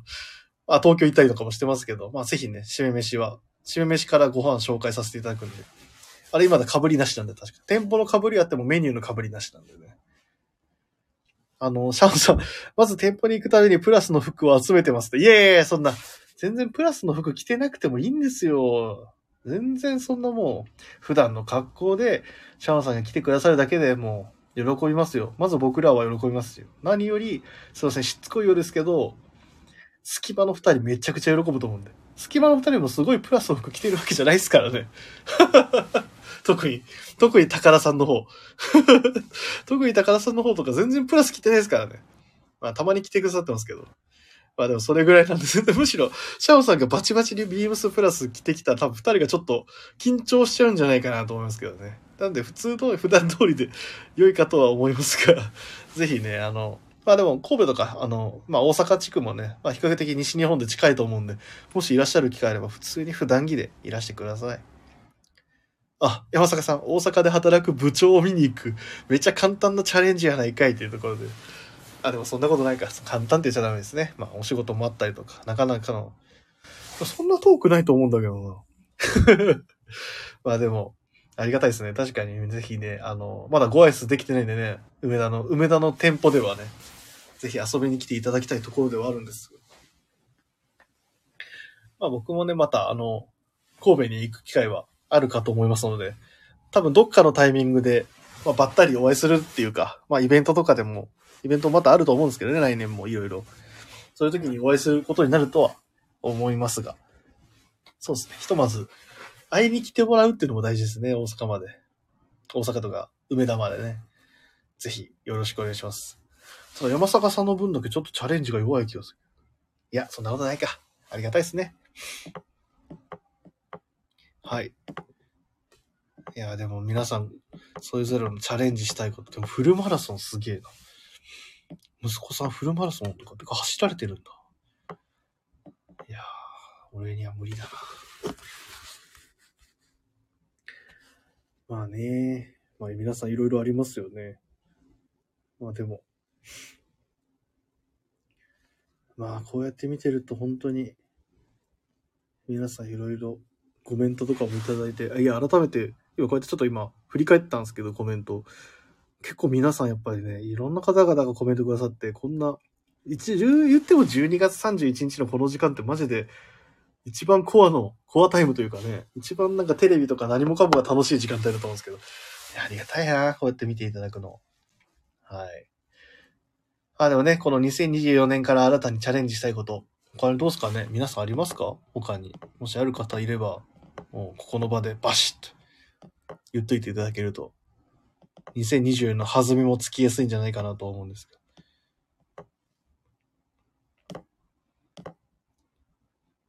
ま あ東京行ったりとかもしてますけど、まあぜひね、締め飯は、締め飯からご飯紹介させていただくんで。あれ今だ被りなしなんで確か。店舗の被りあってもメニューの被りなしなんでね。あの、シャンさん、まず店舗に行くためにプラスの服を集めてますって。いやいやいや、そんな、全然プラスの服着てなくてもいいんですよ。全然そんなもう、普段の格好で、シャンさんが来てくださるだけでもう、喜びますよ。まず僕らは喜びますよ。何より、すいません、しつこいようですけど、隙間の二人めちゃくちゃ喜ぶと思うんで。隙間の二人もすごいプラスの服着てるわけじゃないですからね。特に、特に高田さんの方。特に高田さんの方とか全然プラス着てないですからね。まあ、たまに着てくださってますけど。まあでもそれぐらいなんです。むしろ、シャオさんがバチバチにビームスプラス着てきた多分二人がちょっと緊張しちゃうんじゃないかなと思いますけどね。なんで普通の 普段通りで良いかとは思いますが、ぜひね、あの、まあでも神戸とか、あの、まあ大阪地区もね、まあ比較的西日本で近いと思うんで、もしいらっしゃる機会あれば普通に普段着でいらしてください。あ、山坂さん、大阪で働く部長を見に行く。めっちゃ簡単なチャレンジやないかいっていうところで。あ、でもそんなことないか。簡単って言っちゃダメですね。まあお仕事もあったりとか、なかなかの。そんな遠くないと思うんだけどな。まあでも、ありがたいですね。確かに、ぜひね、あの、まだご挨拶できてないんでね、梅田の、梅田の店舗ではね、ぜひ遊びに来ていただきたいところではあるんです。まあ僕もね、また、あの、神戸に行く機会はあるかと思いますので、多分どっかのタイミングで、まあ、ばったりお会いするっていうか、まあイベントとかでも、イベントまたあると思うんですけどね、来年もいろいろ。そういう時にお会いすることになるとは思いますが。そうですね。ひとまず、会いに来てもらうっていうのも大事ですね、大阪まで。大阪とか、梅田までね。ぜひ、よろしくお願いします。ただ、山坂さんの分だけちょっとチャレンジが弱い気がする。いや、そんなことないか。ありがたいですね。はい。いや、でも皆さん、それぞれのチャレンジしたいこと。でもフルマラソンすげえな。息子さんフルマラソンとかてか走られてるんだ。いやー、俺には無理だな。まあね、まあ皆さんいろいろありますよね。まあでも、まあこうやって見てると本当に、皆さんいろいろコメントとかもいただいて、いや、改めて、今こうやってちょっと今振り返ったんですけど、コメント。結構皆さんやっぱりね、いろんな方々がコメントくださって、こんな、一言っても12月31日のこの時間ってマジで、一番コアの、コアタイムというかね、一番なんかテレビとか何もかもが楽しい時間帯だと思うんですけど、ありがたいな、こうやって見ていただくの。はい。あ、でもね、この2024年から新たにチャレンジしたいこと、他にどうですかね？皆さんありますか？他に。もしある方いれば、もうここの場でバシッと言っといていただけると、2024の弾みもつきやすいんじゃないかなと思うんですけど。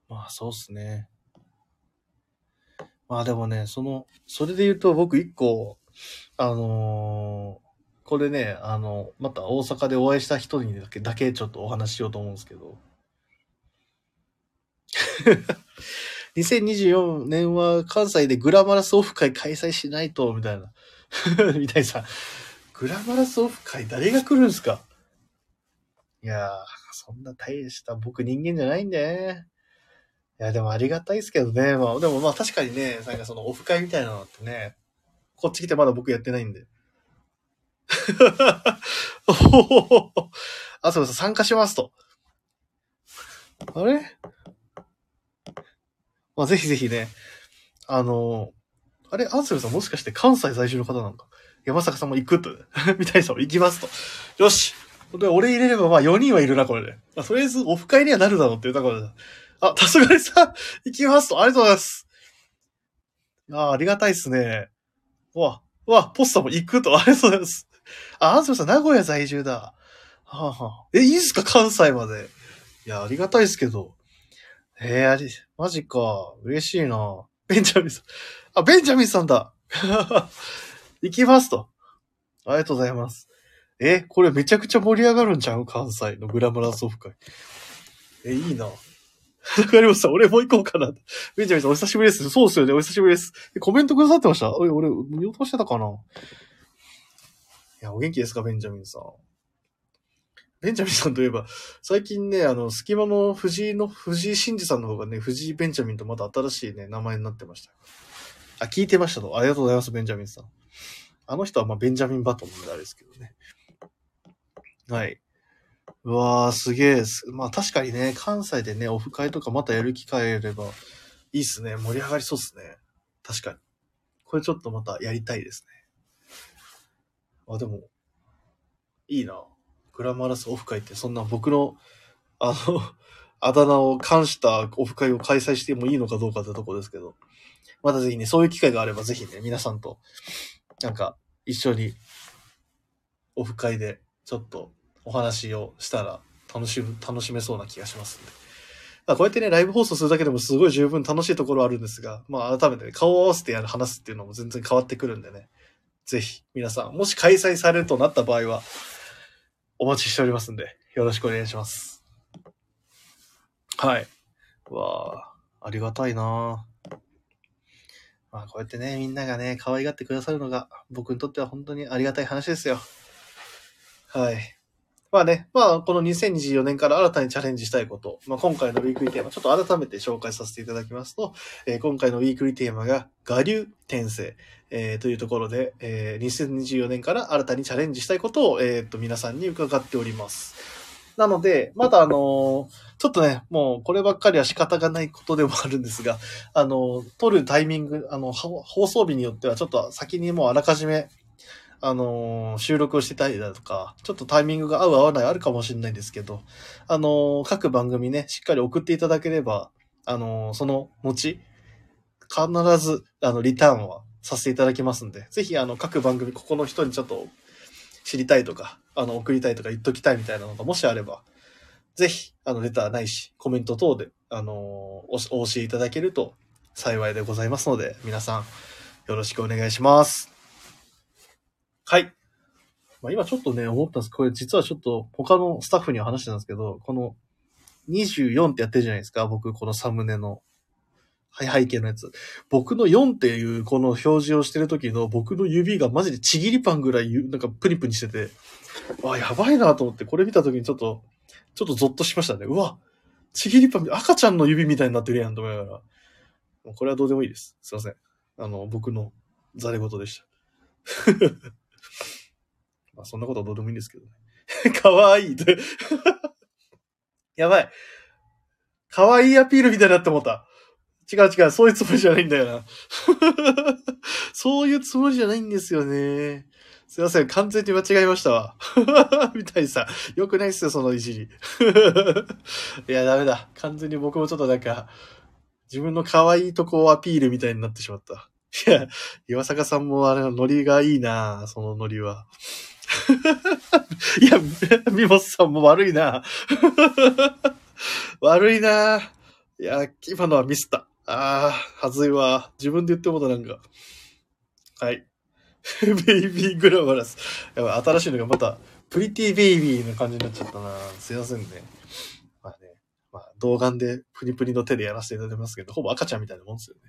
まあそうっすね。まあでもね、その、それで言うと僕一個、あのーこれね、あの、また大阪でお会いした人にだけ、だけちょっとお話ししようと思うんですけど。2024年は関西でグラマラスオフ会開催しないと、みたいな。みたいさ、グラマラスオフ会誰が来るんすか？いやー、そんな大した僕人間じゃないんでね。いや、でもありがたいですけどね。まあ、でもまあ確かにね、なんかそのオフ会みたいなのってね、こっち来てまだ僕やってないんで。あ、そうそう、参加しますと。あれ？まあ、ぜひぜひね、あの、あれ、アンセルさんもしかして関西在住の方なのか？山坂さんも行くと。みたいさん行きますと。よしで、俺入れればまあ4人はいるな、これで。まあ、とりあえずオフ会にはなるだろうっていうところで。あ、たすがりさん、行きますと。ありがとうございます。ああ、ありがたいっすね。うわ、うわ、ポスターも行くと。ありがとうございます。あ、アンスムさん、名古屋在住だ。はあ、はあ、え、いいっすか？関西まで。いや、ありがたいっすけど。えー、あり、マジか。嬉しいな。ベンジャミンさん。あ、ベンジャミンさんだ。行きますと。ありがとうございます。え、これめちゃくちゃ盛り上がるんちゃう？関西のグラマラスオフ会。え、いいな。わかりました。俺も行こうかな。ベンジャミンさん、お久しぶりです。そうですよね。お久しぶりです。コメントくださってました？俺、俺、見落としてたかな？いや、お元気ですか、ベンジャミンさん。ベンジャミンさんといえば、最近ね、あの、隙間の藤井の、藤井真二さんの方がね、藤井ベンジャミンとまた新しいね、名前になってました。あ、聞いてましたと。ありがとうございます、ベンジャミンさん。あの人はまあ、ベンジャミンバトンなんであれですけどね。はい。うわー、すげえ。まあ確かにね、関西でね、オフ会とかまたやる機会あれば、いいっすね。盛り上がりそうっすね。確かに。これちょっとまたやりたいですね。あ、でも、いいな。グラマラスオフ会って、そんな僕の、あの、あだ名を冠したオフ会を開催してもいいのかどうかってとこですけど、またぜひね、そういう機会があればぜひね、皆さんと、なんか、一緒に、オフ会で、ちょっと、お話をしたら、楽しむ、楽しめそうな気がしますんで。まあ、こうやってね、ライブ放送するだけでもすごい十分楽しいところあるんですが、まあ、改めてね、顔を合わせてやる、話すっていうのも全然変わってくるんでね。ぜひ、皆さん、もし開催されるとなった場合は、お待ちしておりますんで、よろしくお願いします。はい。うわあ、ありがたいなまあ、こうやってね、みんながね、可愛がってくださるのが、僕にとっては本当にありがたい話ですよ。はい。まあね、まあ、この2024年から新たにチャレンジしたいこと、まあ、今回のウィークリーテーマ、ちょっと改めて紹介させていただきますと、えー今回のウィークリーテーマが、我流転生、えーというところで、えー2024年から新たにチャレンジしたいことを、えーっと、皆さんに伺っております。なので、まだあのちょっとね、もうこればっかりは仕方がないことでもあるんですが、あのー撮るタイミング、あの、放送日によってはちょっと先にもうあらかじめ、あの収録をしてたりだとか、ちょっとタイミングが合う合わないあるかもしれないんですけど、あの各番組ね、しっかり送っていただければ、あのその後、必ず、あの、リターンはさせていただきますんで、ぜひ、あの、各番組、ここの人にちょっと知りたいとか、あの、送りたいとか言っときたいみたいなのがもしあれば、ぜひ、あの、レターないし、コメント等で、あのおし、お教えいただけると幸いでございますので、皆さん、よろしくお願いします。はい。まあ、今ちょっとね、思ったんですこれ実はちょっと他のスタッフには話してたんですけど、この24ってやってるじゃないですか、僕、このサムネの。はい、背景のやつ。僕の4っていうこの表示をしてる時の僕の指がマジでちぎりパンぐらいなんかプニプニしてて、あ、やばいなと思って、これ見た時にちょっと、ちょっとゾッとしましたね。うわ、ちぎりパン、赤ちゃんの指みたいになってるやんと思いながら。これはどうでもいいです。すいません。あの、僕のザレ言でした。まあ、そんなことはどうでもいいんですけどね。かわいい。やばい。かわいいアピールみたいになって思った。違う違う、そういうつもりじゃないんだよな。そういうつもりじゃないんですよね。すいません、完全に間違えましたわ。みたいさ。よくないっすよ、そのいじり。いや、ダメだ。完全に僕もちょっとなんか、自分の可愛いとこをアピールみたいになってしまった。いや、岩坂さんもあれ、ノリがいいなそのノリは。いや、ミモスさんも悪いな悪いないや、今のはミスった。ああ、はずいわ。自分で言ってもうたなんか。はい。ベイビーグラマラス。やばい、新しいのがまた、プリティベイビーの感じになっちゃったなすいませんね。まあね、まあ、童顔でプニプニの手でやらせていただいてますけど、ほぼ赤ちゃんみたいなもんですよね。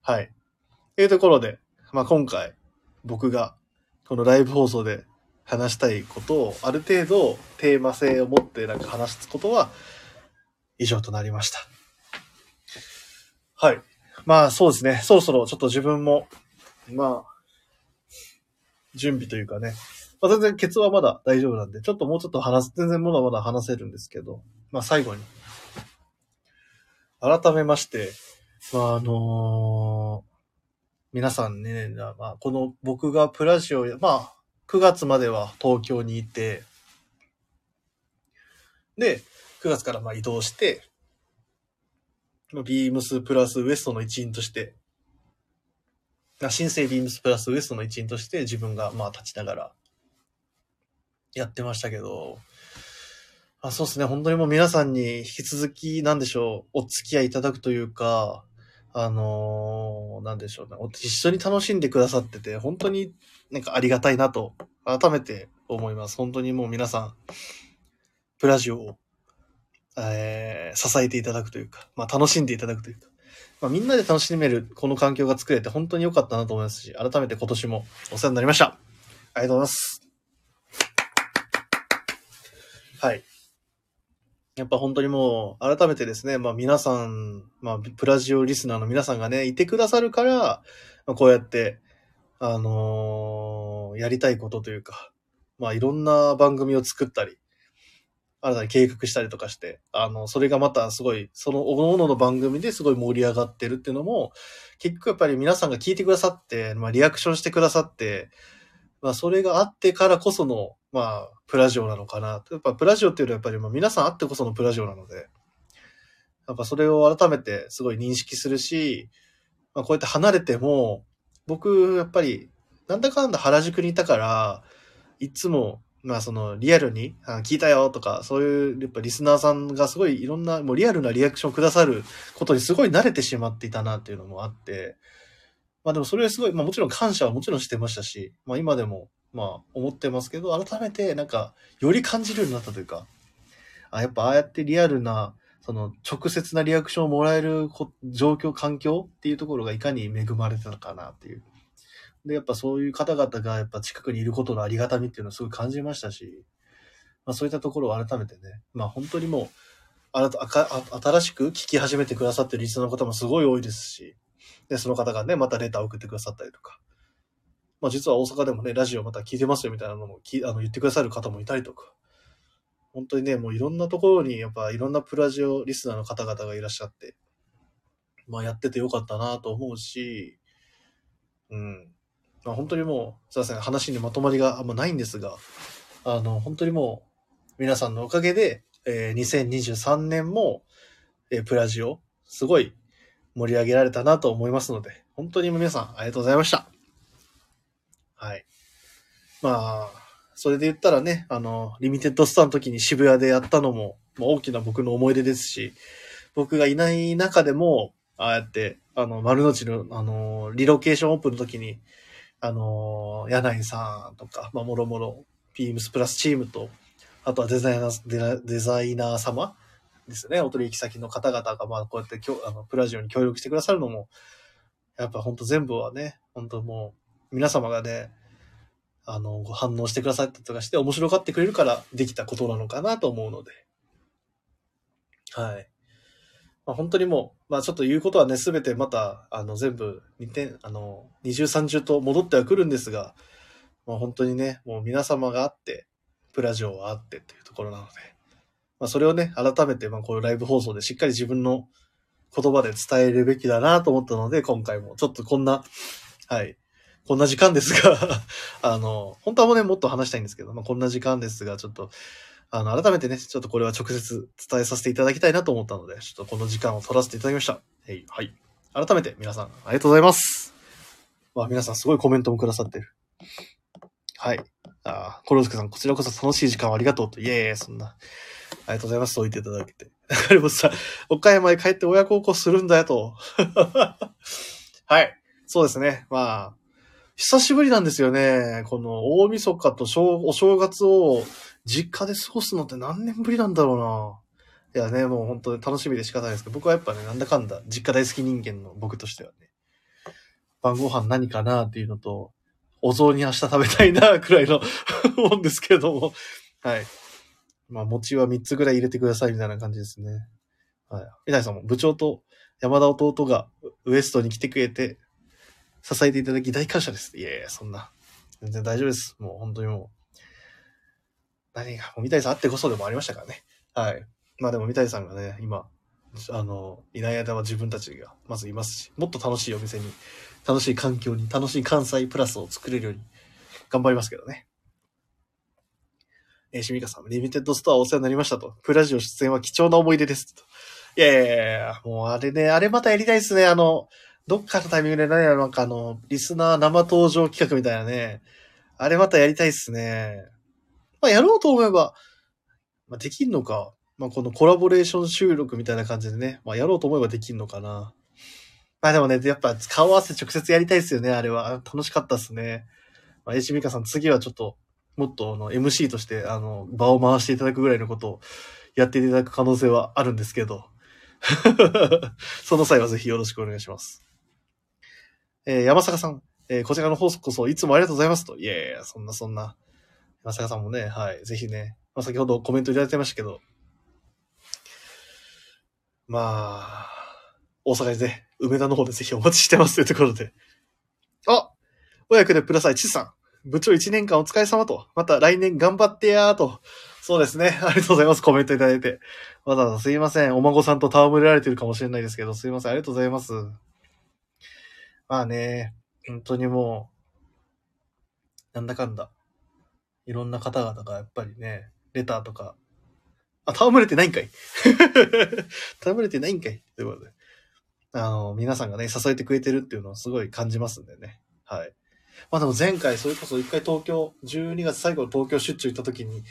はい。というところで、まあ今回、僕が、このライブ放送で話したいことを、ある程度テーマ性を持ってなんか話すことは、以上となりました。はい。まあそうですね。そろそろちょっと自分も、まあ、準備というかね。まあ全然ケツはまだ大丈夫なんで、ちょっともうちょっと話す、全然まだまだ話せるんですけど、まあ最後に。改めまして、まああのー皆さんね、まあこの僕がプラジオ、まあ9月までは東京にいて、で、9月からまあ移動して、ビームスプラスウエストの一員として、あ新生ビームスプラスウエストの一員として自分がまあ立ちながら。やってましたけど、あそうですね、本当にもう皆さんに引き続き、なんでしょう、お付き合いいただくというか、あのーなんでしょうね、一緒に楽しんでくださってて、本当になんかありがたいなと、改めて思います。本当にもう皆さん、プラジオを、えー支えていただくというか、まあ楽しんでいただくというか、まあみんなで楽しめるこの環境が作れて本当に良かったなと思いますし、改めて今年もお世話になりました。ありがとうございます。はい。やっぱ本当にもう、改めてですね、まあ皆さん、まあプラジオリスナーの皆さんがね、いてくださるから、まあ、こうやって、あのーやりたいことというか、まあいろんな番組を作ったり、新たに計画したりとかして、あの、それがまたすごい、その各々の番組ですごい盛り上がってるっていうのも、結局やっぱり皆さんが聞いてくださって、まあリアクションしてくださって、まあそれがあってからこその、まあ、プラジオなのかな。やっぱプラジオっていうのはやっぱりまあ皆さんあってこそのプラジオなので、やっぱそれを改めてすごい認識するし、まあこうやって離れても、僕、やっぱり、なんだかんだ原宿にいたから、いつも、まあそのリアルに、あ聞いたよとか、そういう、やっぱリスナーさんがすごいいろんな、もうリアルなリアクションくださることにすごい慣れてしまっていたなっていうのもあって、まあでもそれはすごい、まあもちろん感謝はもちろんしてましたし、まあ今でも、まあ思ってますけど、改めてなんか、より感じるようになったというか、あ、やっぱああやってリアルな、その直接なリアクションをもらえる状況、環境っていうところがいかに恵まれてたのかなっていう。で、やっぱそういう方々がやっぱ近くにいることのありがたみっていうのをすごい感じましたし、まあそういったところを改めてね、まあ本当にもう、あたあかあ新しく聞き始めてくださってるリスナーの方もすごい多いですし、で、その方がね、またレターを送ってくださったりとか、まあ実は大阪でもね、ラジオまた聞いてますよみたいなのもきあの言ってくださる方もいたりとか、本当にね、もういろんなところにやっぱいろんなプラジオリスナーの方々がいらっしゃって、まあやっててよかったなと思うし、うん。まあ本当にもう、すいません、話にまとまりがあんまないんですが、あの、本当にもう、皆さんのおかげで、えー2023年も、えープラジオ、すごい盛り上げられたなと思いますので、本当に皆さんありがとうございました。はい。まあ、それで言ったらね、あの、リミテッドスターの時に渋谷でやったのも、まあ、大きな僕の思い出ですし、僕がいない中でも、ああやって、あの、丸の内の、あの、リロケーションオープンの時に、あの、柳井さんとか、まあ、もろもろ、ビームスプラスチームと、あとはデザイナー、デザイナー様ですね、お取引先の方々が、まあ、こうやってきょあの、プラジオに協力してくださるのも、やっぱ本当全部はね、本当もう、皆様がね、あの、ご反応してくださったとかして、面白がってくれるからできたことなのかなと思うので。はい。まあ、本当にもう、まあちょっと言うことはね、すべてまた、あの、全部、二点、あの、二重三重と戻ってはくるんですが、まあ本当にね、もう皆様があって、プラジオはあってというところなので、まあそれをね、改めて、まあこういうライブ放送でしっかり自分の言葉で伝えるべきだなと思ったので、今回もちょっとこんな、はい、こんな時間ですが、あの、本当はもね、もっと話したいんですけど、まあこんな時間ですが、ちょっと、あの、改めてね、ちょっとこれは直接伝えさせていただきたいなと思ったので、ちょっとこの時間を取らせていただきました。はい。はい。改めて皆さん、ありがとうございます。まあ皆さんすごいコメントもくださってる。はい。ああ、コロスケさん、こちらこそ楽しい時間をありがとうと。いえいえ、そんな。ありがとうございます。そう言っていただけて。中山さ、岡山へ帰って親孝行するんだよと。はい。そうですね。まあ、久しぶりなんですよね。この大晦日とお正月を実家で過ごすのって何年ぶりなんだろうな。いやね、もう本当に楽しみで仕方ないですけど、僕はやっぱね、なんだかんだ実家大好き人間の僕としてはね、晩ご飯何かなっていうのと、お雑煮明日食べたいな、くらいの もんですけれども、はい。まあ、餅は3つぐらい入れてくださいみたいな感じですね。はい。稲井さんも部長と山田弟がウエストに来てくれて、支えていただき大感謝です。いやいや、そんな。全然大丈夫です。もう本当にもう。何が、もう三谷さんあってこそでもありましたからね。はい。まあでも三谷さんがね、今、あの、いない間は自分たちがまずいますし、もっと楽しいお店に、楽しい環境に、楽しい関西プラスを作れるように頑張りますけどね。えー、しみかさん、リミテッドストアお世話になりましたと。プラジオ出演は貴重な思い出ですと。いやいやいや、もうあれね、あれまたやりたいですね。あの、どっかのタイミングで何やなんかあの、リスナー生登場企画みたいなね。あれまたやりたいっすね。まあ、やろうと思えば、まあ、できんのか。まあ、このコラボレーション収録みたいな感じでね。まあ、やろうと思えばできんのかな。まあでもね、やっぱ顔合わせ直接やりたいっすよね、あれは。楽しかったっすね。まあ、エイミカさん、次はちょっと、もっとあの MC として、あの、場を回していただくぐらいのことをやっていただく可能性はあるんですけど。その際はぜひよろしくお願いします。えー、山坂さん、えー、こちらの放送こそいつもありがとうございますと。いやいや、そんなそんな。山坂さんもね、はい、ぜひね、まあ、先ほどコメントいただいてましたけど、まあ、大阪でね、梅田の方でぜひお待ちしてますというところで。あ親子でプラス1さん。部長1年間お疲れ様と。また来年頑張ってやーと。そうですね。ありがとうございます。コメントいただいて。わざわざすいません。お孫さんと戯れられてるかもしれないですけど、すいません。ありがとうございます。まあね、本当にもう、なんだかんだ。いろんな方々がやっぱりね、レターとか、あ、戯れてないんかい 戯れてないんかいということで。あの、皆さんがね、支えてくれてるっていうのをすごい感じますんでね。はい。まあでも前回、それこそ一回東京、12月最後の東京出張行った時に、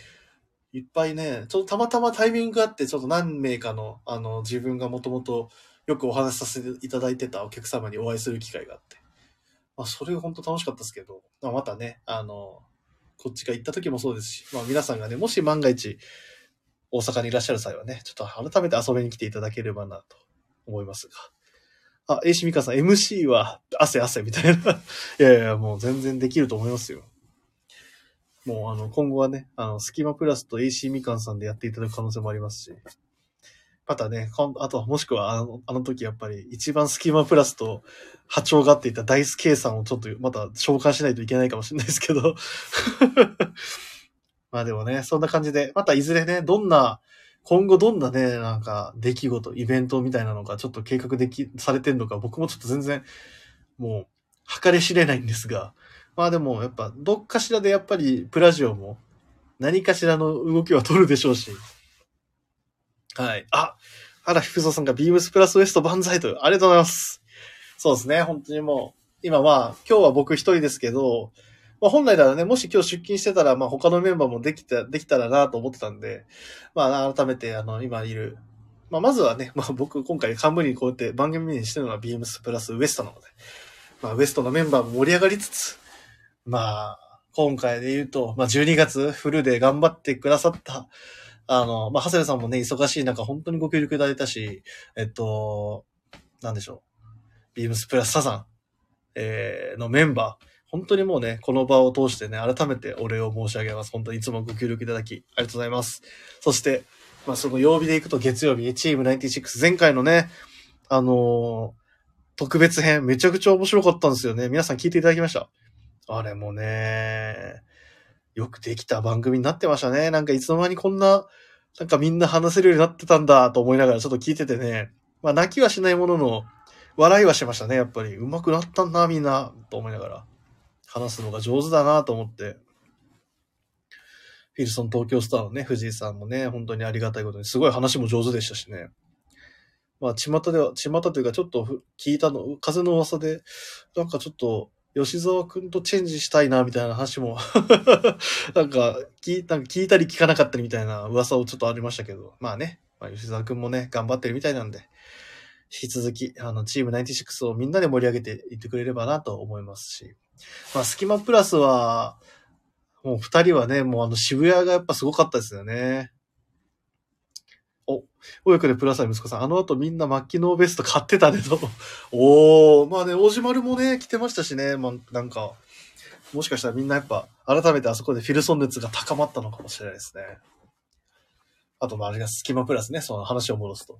いっぱいね、ちょっとたまたまタイミングがあって、ちょっと何名かの、あの、自分がもともとよくお話しさせていただいてたお客様にお会いする機会があって。まあ、それが本当楽しかったですけど、まあ、またね、あの、こっちが行った時もそうですし、まあ皆さんがね、もし万が一、大阪にいらっしゃる際はね、ちょっと改めて遊びに来ていただければなと思いますが。あ、A シミカさん、MC は汗汗みたいな。いやいや、もう全然できると思いますよ。もうあの、今後はね、あの、スキマプラスと AC みかんさんでやっていただく可能性もありますし、またね、あとはもしくはあの、あの時やっぱり一番スキマプラスと波長があっていたダイス計算をちょっとまた召喚しないといけないかもしれないですけど。まあでもね、そんな感じで、またいずれね、どんな、今後どんなね、なんか出来事、イベントみたいなのがちょっと計画でき、されてんのか、僕もちょっと全然、もう、計り知れないんですが、まあでも、やっぱ、どっかしらでやっぱり、プラジオも、何かしらの動きは取るでしょうし。はい。あ、あら、福蔵さんがビームスプラスウエスト万歳と、ありがとうございます。そうですね、本当にもう、今まあ、今日は僕一人ですけど、まあ本来ならね、もし今日出勤してたら、まあ他のメンバーもできた、できたらなと思ってたんで、まあ改めて、あの、今いる、まあまずはね、まあ僕今回冠にこうやって番組にしてるのはビームスプラスウエストなので、まあウエストのメンバーも盛り上がりつつ、まあ、今回で言うと、まあ、12月フルで頑張ってくださった、あの、まあ、長谷部さんもね、忙しい中、本当にご協力いただいたし、えっと、なんでしょう。ビームスプラスサザン、えー、のメンバー、本当にもうね、この場を通してね、改めてお礼を申し上げます。本当にいつもご協力いただき、ありがとうございます。そして、まあ、その曜日で行くと月曜日、チーム96、前回のね、あのー、特別編、めちゃくちゃ面白かったんですよね。皆さん聞いていただきましたあれもね、よくできた番組になってましたね。なんかいつの間にこんな、なんかみんな話せるようになってたんだと思いながらちょっと聞いててね。まあ泣きはしないものの、笑いはしましたね、やっぱり。上手くなったんだ、みんな、と思いながら。話すのが上手だなと思って。フィルソン東京スターのね、藤井さんもね、本当にありがたいことに、すごい話も上手でしたしね。まあ、巷では、巷というかちょっと聞いたの、風の噂で、なんかちょっと、吉沢くんとチェンジしたいな、みたいな話も なんか聞い、なんか聞いたり聞かなかったりみたいな噂をちょっとありましたけど、まあね、まあ、吉沢くんもね、頑張ってるみたいなんで、引き続き、あの、チーム96をみんなで盛り上げていってくれればなと思いますし、まあ、スキマプラスは、もう二人はね、もうあの渋谷がやっぱすごかったですよね。親子でプラスア息子さん、あの後みんなマッキノーベスト買ってたねと。おー、まあね、大島丸もね、来てましたしね、まあ、なんか、もしかしたらみんなやっぱ、改めてあそこでフィルソン熱が高まったのかもしれないですね。あと、まあ、あれがスキマプラスね、その話を戻すと。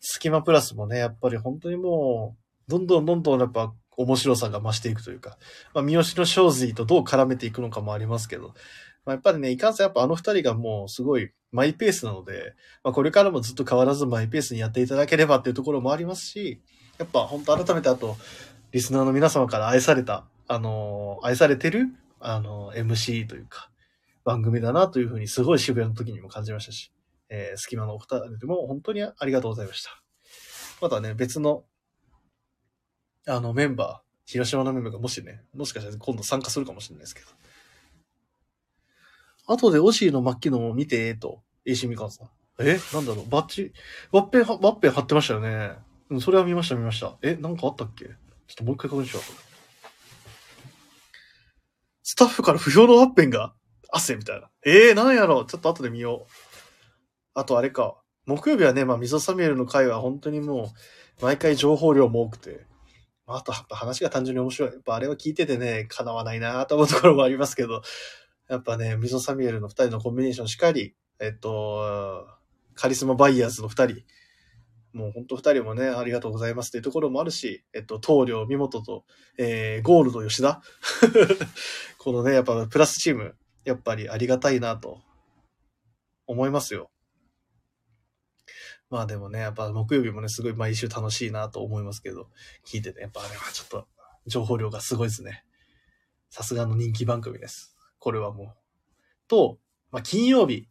スキマプラスもね、やっぱり本当にもう、どんどんどんどんやっぱ面白さが増していくというか、まあ、三好の正髄とどう絡めていくのかもありますけど、まあ、やっぱりね、いかんせんやっぱあの二人がもうすごいマイペースなので、まあ、これからもずっと変わらずマイペースにやっていただければっていうところもありますし、やっぱ本当改めてあと、リスナーの皆様から愛された、あのー、愛されてる、あのー、MC というか、番組だなというふうにすごい渋谷の時にも感じましたし、えー、隙間のお二人でも本当にありがとうございました。またね、別の、あの、メンバー、広島のメンバーがもしね、もしかしたら今度参加するかもしれないですけど。後でオシーの末期のも見て、と、AC みかんさん。え？なんだろうバッチ、ワッペン、ワッペン貼ってましたよね。うん、それは見ました、見ました。えなんかあったっけ？ちょっともう一回確認しよう。スタッフから不評のワッペンが汗みたいな。ええー、なんやろちょっと後で見よう。あとあれか。木曜日はね、まあ、ミソサミュエルの回は本当にもう、毎回情報量も多くて、あと、話が単純に面白い。やっぱあれは聞いててね、叶わないなと思うところもありますけど、やっぱね、ミソサミュエルの二人のコンビネーションしかり、えっと、カリスマバイヤーズの二人、もう本当二人もね、ありがとうございますっていうところもあるし、えっと、東領、三本と、えー、ゴールド、吉田 このね、やっぱプラスチーム、やっぱりありがたいなと思いますよ。まあでもね、やっぱ木曜日もね、すごい毎週楽しいなと思いますけど、聞いてて、やっぱあれはちょっと情報量がすごいですね。さすがの人気番組です。これはもう。と、まあ金曜日、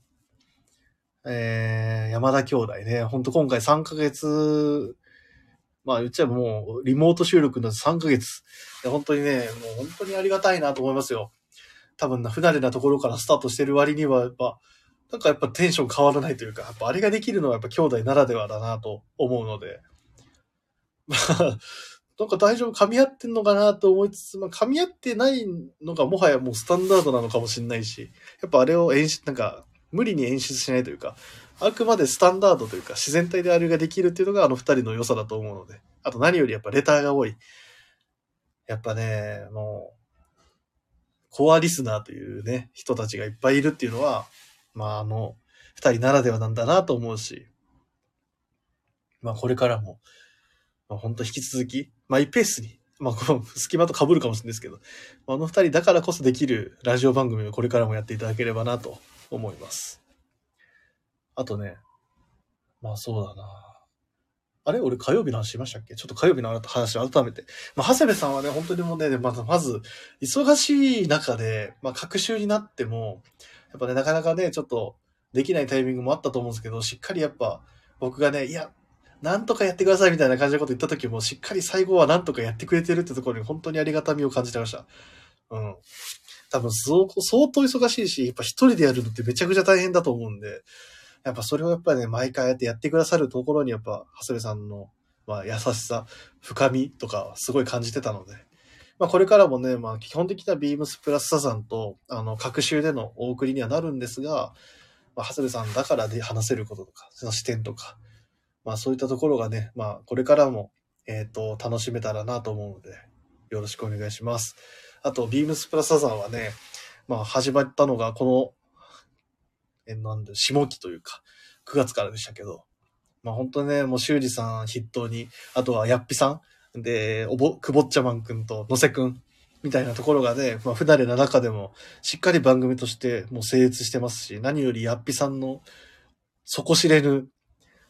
えー、山田兄弟ね、ほんと今回3ヶ月、まあ言っちゃえばもうリモート収録の3ヶ月。本当にね、もう本当にありがたいなと思いますよ。多分な、不慣れなところからスタートしてる割には、やっぱ、なんかやっぱテンション変わらないというか、やっぱあれができるのはやっぱ兄弟ならではだなと思うので、まあ、なんか大丈夫、噛み合ってんのかなと思いつつ、まあ噛み合ってないのがもはやもうスタンダードなのかもしれないし、やっぱあれを演出、なんか無理に演出しないというか、あくまでスタンダードというか自然体であれができるっていうのがあの二人の良さだと思うので、あと何よりやっぱレターが多い。やっぱね、もう、コアリスナーというね、人たちがいっぱいいるっていうのは、まあ、あの、二人ならではなんだなと思うし、まあ、これからも、まあ、本当引き続き、マイペースに、まあ、この隙間と被るかもしれないですけど、まあの二人だからこそできるラジオ番組をこれからもやっていただければなと思います。あとね、まあそうだな。あれ？俺火曜日の話しましたっけ？ちょっと火曜日の話を改めて。まあ、長谷部さんはね、本当にもうね、まず、まず、忙しい中で、まあ、各週になっても、やっぱね、なかなかね、ちょっとできないタイミングもあったと思うんですけど、しっかりやっぱ僕がね、いや、なんとかやってくださいみたいな感じのこと言った時も、しっかり最後はなんとかやってくれてるってところに本当にありがたみを感じてました。うん。多分相当忙しいし、やっぱ一人でやるのってめちゃくちゃ大変だと思うんで、やっぱそれをやっぱね、毎回やってやってくださるところにやっぱ、長谷部さんの、まあ、優しさ、深みとかすごい感じてたので、まあ、これからもね、まあ、基本的にはビームスプラスサザンと、あの、各週でのお送りにはなるんですが、まあ、長谷部さんだからで話せることとか、その視点とか、まあ、そういったところがね、まあ、これからも、えっ、ー、と、楽しめたらなと思うので、よろしくお願いします。あと、ビームスプラスサザンはね、まあ、始まったのが、この、え、なんで、下期というか、9月からでしたけど、まあ、本当ね、もう修二さん筆頭に、あとはやっぴさん、で、おぼ、くぼっちゃまんくんとのせくんみたいなところがね、まあ、不慣れな中でも、しっかり番組としてもう成立してますし、何よりやっぴさんの底知れぬ、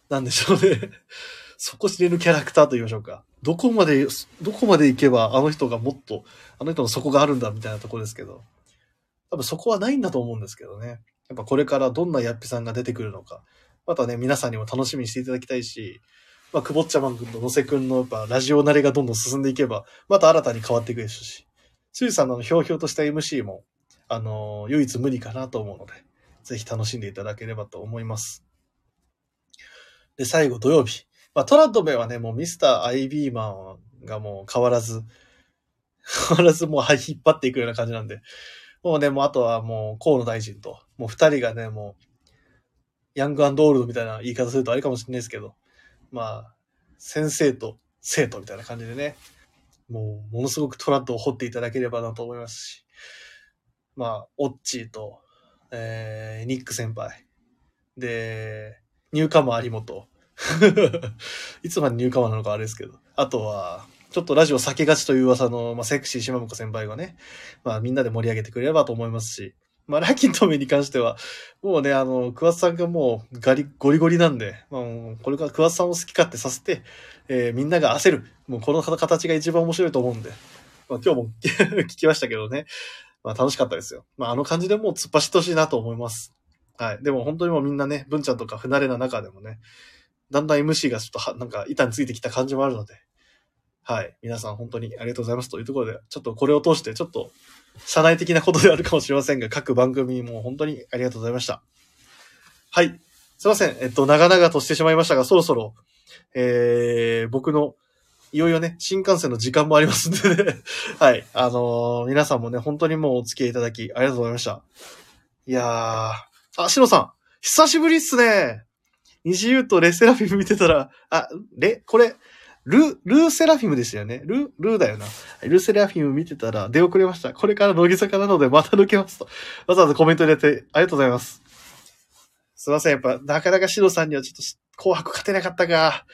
なんでしょうね。底知れぬキャラクターと言いましょうか。どこまで、どこまで行けばあの人がもっと、あの人の底があるんだみたいなところですけど、多分そこはないんだと思うんですけどね。やっぱこれからどんなやっぴさんが出てくるのか、またね、皆さんにも楽しみにしていただきたいし、まあ、くぼっちゃまんくんとのせくんのやっぱラジオ慣れがどんどん進んでいけば、また新たに変わっていくでしょうし、つゆさんのひょうひょうとした MC も、あのー、唯一無二かなと思うので、ぜひ楽しんでいただければと思います。で、最後土曜日。まあ、トラッドメはね、もうミスター・アイビーマンがもう変わらず、変わらずもう引っ張っていくような感じなんで、もうね、もうあとはもう河野大臣と、もう二人がね、もう、ヤングオールドみたいな言い方するとあれかもしれないですけど、まあ、先生と生徒みたいな感じでね、もう、ものすごくトラッドを掘っていただければなと思いますし、まあ、オッチーと、えー、ニック先輩。で、ニューカマー有本。いつまでニューカマーなのかあれですけど。あとは、ちょっとラジオ避けがちという噂の、まあ、セクシー島本先輩がね、まあみんなで盛り上げてくれればと思いますし、まあ、ラキントメに関しては、もうね、あの、クワッさんがもうガリ、ゴリゴリなんで、まあ、これからクワッさんを好き勝手させて、えー、みんなが焦る。もうこの形が一番面白いと思うんで、まあ、今日も 聞きましたけどね。まあ楽しかったですよ。まああの感じでもう突っ走ってほしいなと思います。はい。でも本当にもうみんなね、文ちゃんとか不慣れな中でもね、だんだん MC がちょっとは、なんか板についてきた感じもあるので、はい。皆さん本当にありがとうございますというところで、ちょっとこれを通してちょっと、社内的なことであるかもしれませんが、各番組も本当にありがとうございました。はい。すいません。えっと、長々としてしまいましたが、そろそろ、えー、僕の、いよいよね、新幹線の時間もありますんでね。はい。あのー皆さんもね、本当にもうお付き合いいただき、ありがとうございました。いやー、あ、しのさん、久しぶりっすね。西優とレセラフィム見てたら、あ、レ、これ、ル、ルーセラフィムでしたよね。ル、ルーだよな。ルーセラフィム見てたら出遅れました。これから乃木坂なのでまた抜けますと。わざわざコメント入れてありがとうございます。すいません。やっぱ、なかなかシロさんにはちょっと紅白勝てなかったか。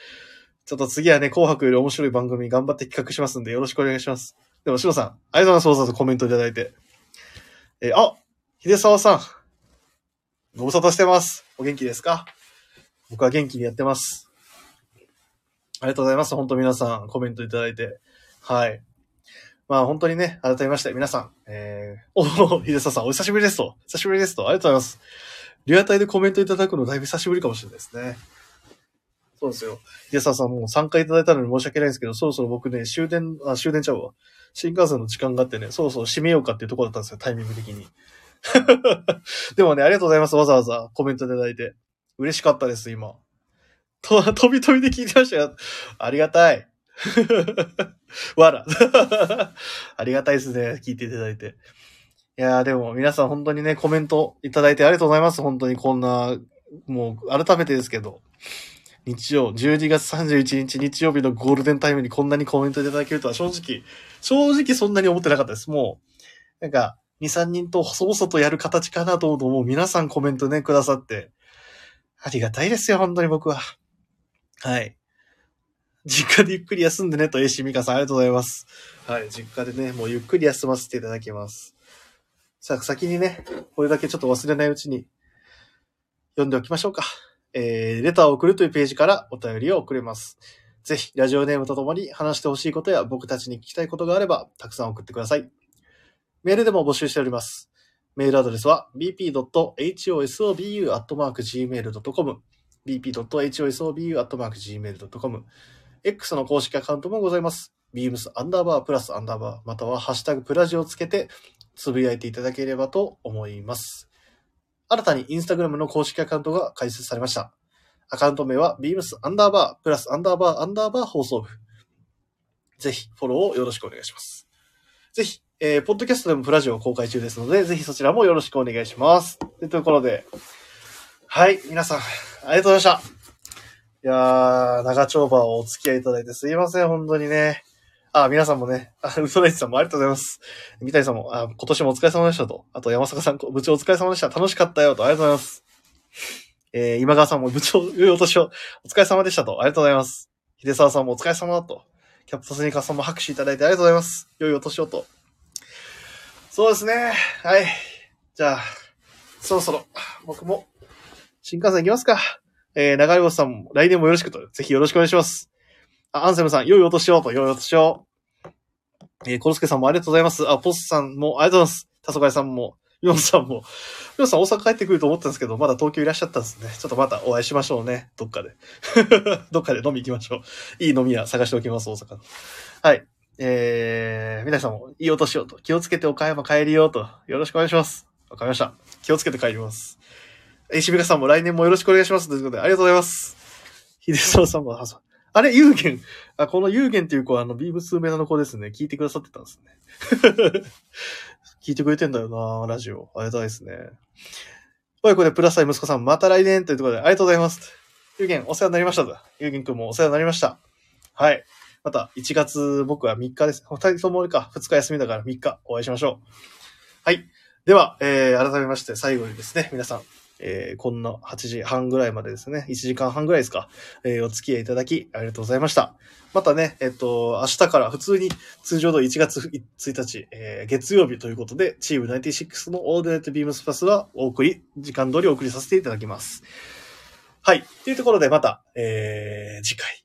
ちょっと次はね、紅白より面白い番組頑張って企画しますんでよろしくお願いします。でも、シロさん、ありがとうございます。わざわざコメントいただいて。えーあ秀沢さん。ご無沙汰してます。お元気ですか？僕は元気にやってます。ありがとうございます。本当皆さんコメントいただいて。はい。まあ本当にね、改めまして皆さん、えー、お秀沢さん、お久しぶりですと。久しぶりですと。ありがとうございます。リアタイでコメントいただくのだいぶ久しぶりかもしれないですね。そうですよ。秀沢さんもう参加いただいたのに申し訳ないんですけど、そろそろ僕ね、終電、あ、終電ちゃうわ。新幹線の時間があってね、そろそろ閉めようかっていうところだったんですよ、タイミング的に。でもね、ありがとうございます。わざわざコメントいただいて。嬉しかったです、今。と、飛び飛びで聞いてましたよ。ありがたい。わら。ありがたいですね。聞いていただいて。いやーでも皆さん本当にね、コメントいただいてありがとうございます。本当にこんな、もう改めてですけど、日曜、12月31日日曜日のゴールデンタイムにこんなにコメントいただけるとは正直、正直そんなに思ってなかったです。もう、なんか、2、3人と細々とやる形かなと思うと、もう皆さんコメントね、くださって、ありがたいですよ、本当に僕は。はい。実家でゆっくり休んでねと、えしみかさん、ありがとうございます。はい。実家でね、もうゆっくり休ませていただきます。さあ、先にね、これだけちょっと忘れないうちに、読んでおきましょうか。えー、レターを送るというページからお便りを送れます。ぜひ、ラジオネームとともに話してほしいことや僕たちに聞きたいことがあれば、たくさん送ってください。メールでも募集しております。メールアドレスは bp.hosobu.gmail.com bp.hosobu.gmail.com X の公式アカウントもございます。beams アンダーバープラスアンダーバーまたはハッシュタグプラジをつけてつぶやいていただければと思います。新たにインスタグラムの公式アカウントが開設されました。アカウント名は beams アンダーバープラスアンダーバーアンダーバー放送部。ぜひフォローをよろしくお願いします。ぜひ、えー、ポッドキャストでもプラジオを公開中ですので、ぜひそちらもよろしくお願いします。というところで、はい、皆さん、ありがとうございました。いやー、長丁場をお付き合いいただいてすいません、本当にね。あ、皆さんもね、あ、ウソライチさんもありがとうございます。三谷さんも、あ、今年もお疲れ様でしたと。あと、山坂さん、部長お疲れ様でした。楽しかったよと。ありがとうございます。えー、今川さんも部長、良いお年を、お疲れ様でしたと。ありがとうございます。秀沢さんもお疲れ様だと。キャプトスニーカーさんも拍手いただいてありがとうございます。良いお年をと。そうですね。はい。じゃあ、そろそろ、僕も、新幹線行きますか。えー、流れ星さんも来年もよろしくと。ぜひよろしくお願いします。あ、アンセムさん、良いお年をと、良いお年を。えー、コロスケさんもありがとうございます。あ、ポスさんもありがとうございます。タソガイさんも、ヨンさんも。ヨンさん大阪帰ってくると思ったんですけど、まだ東京いらっしゃったんですね。ちょっとまたお会いしましょうね。どっかで。どっかで飲み行きましょう。いい飲み屋探しておきます、大阪の。はい。えー、皆さんもいいお年をと。気をつけて岡山帰りようと。よろしくお願いします。わかりました。気をつけて帰ります。えー、しびかさんも来年もよろしくお願いします。ということで、ありがとうございます。秀沢さんも、あ、そうあれ、ユーゲン。あ、このユーゲンっていう子は、あの、ビームス梅田の子ですね。聞いてくださってたんですね。聞いてくれてんだよなラジオ。ありがたいですね。親子でプラスアイ息子さん、また来年というところで、ありがとうございます。ユーゲン、お世話になりましたと。ユーゲンくんもお世話になりました。はい。また、1月、僕は3日です。二人ともか、2日休みだから3日お会いしましょう。はい。では、えー、改めまして、最後にですね、皆さん、えー、こんな8時半ぐらいまでですね、1時間半ぐらいですか、えー、お付き合いいただき、ありがとうございました。またね、えっと、明日から普通に通常の1月1日、えー、月曜日ということで、チーム96の All Night BEAMS+はお送り、時間通りお送りさせていただきます。はい。というところでまた、えー、次回、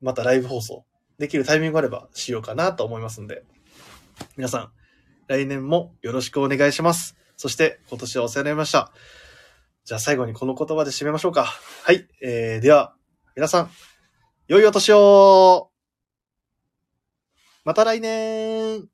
またライブ放送できるタイミングがあればしようかなと思いますんで、皆さん、来年もよろしくお願いします。そして、今年はお世話になりました。じゃあ最後にこの言葉で締めましょうか。はい。えー、では、皆さん、良いお年をまた来年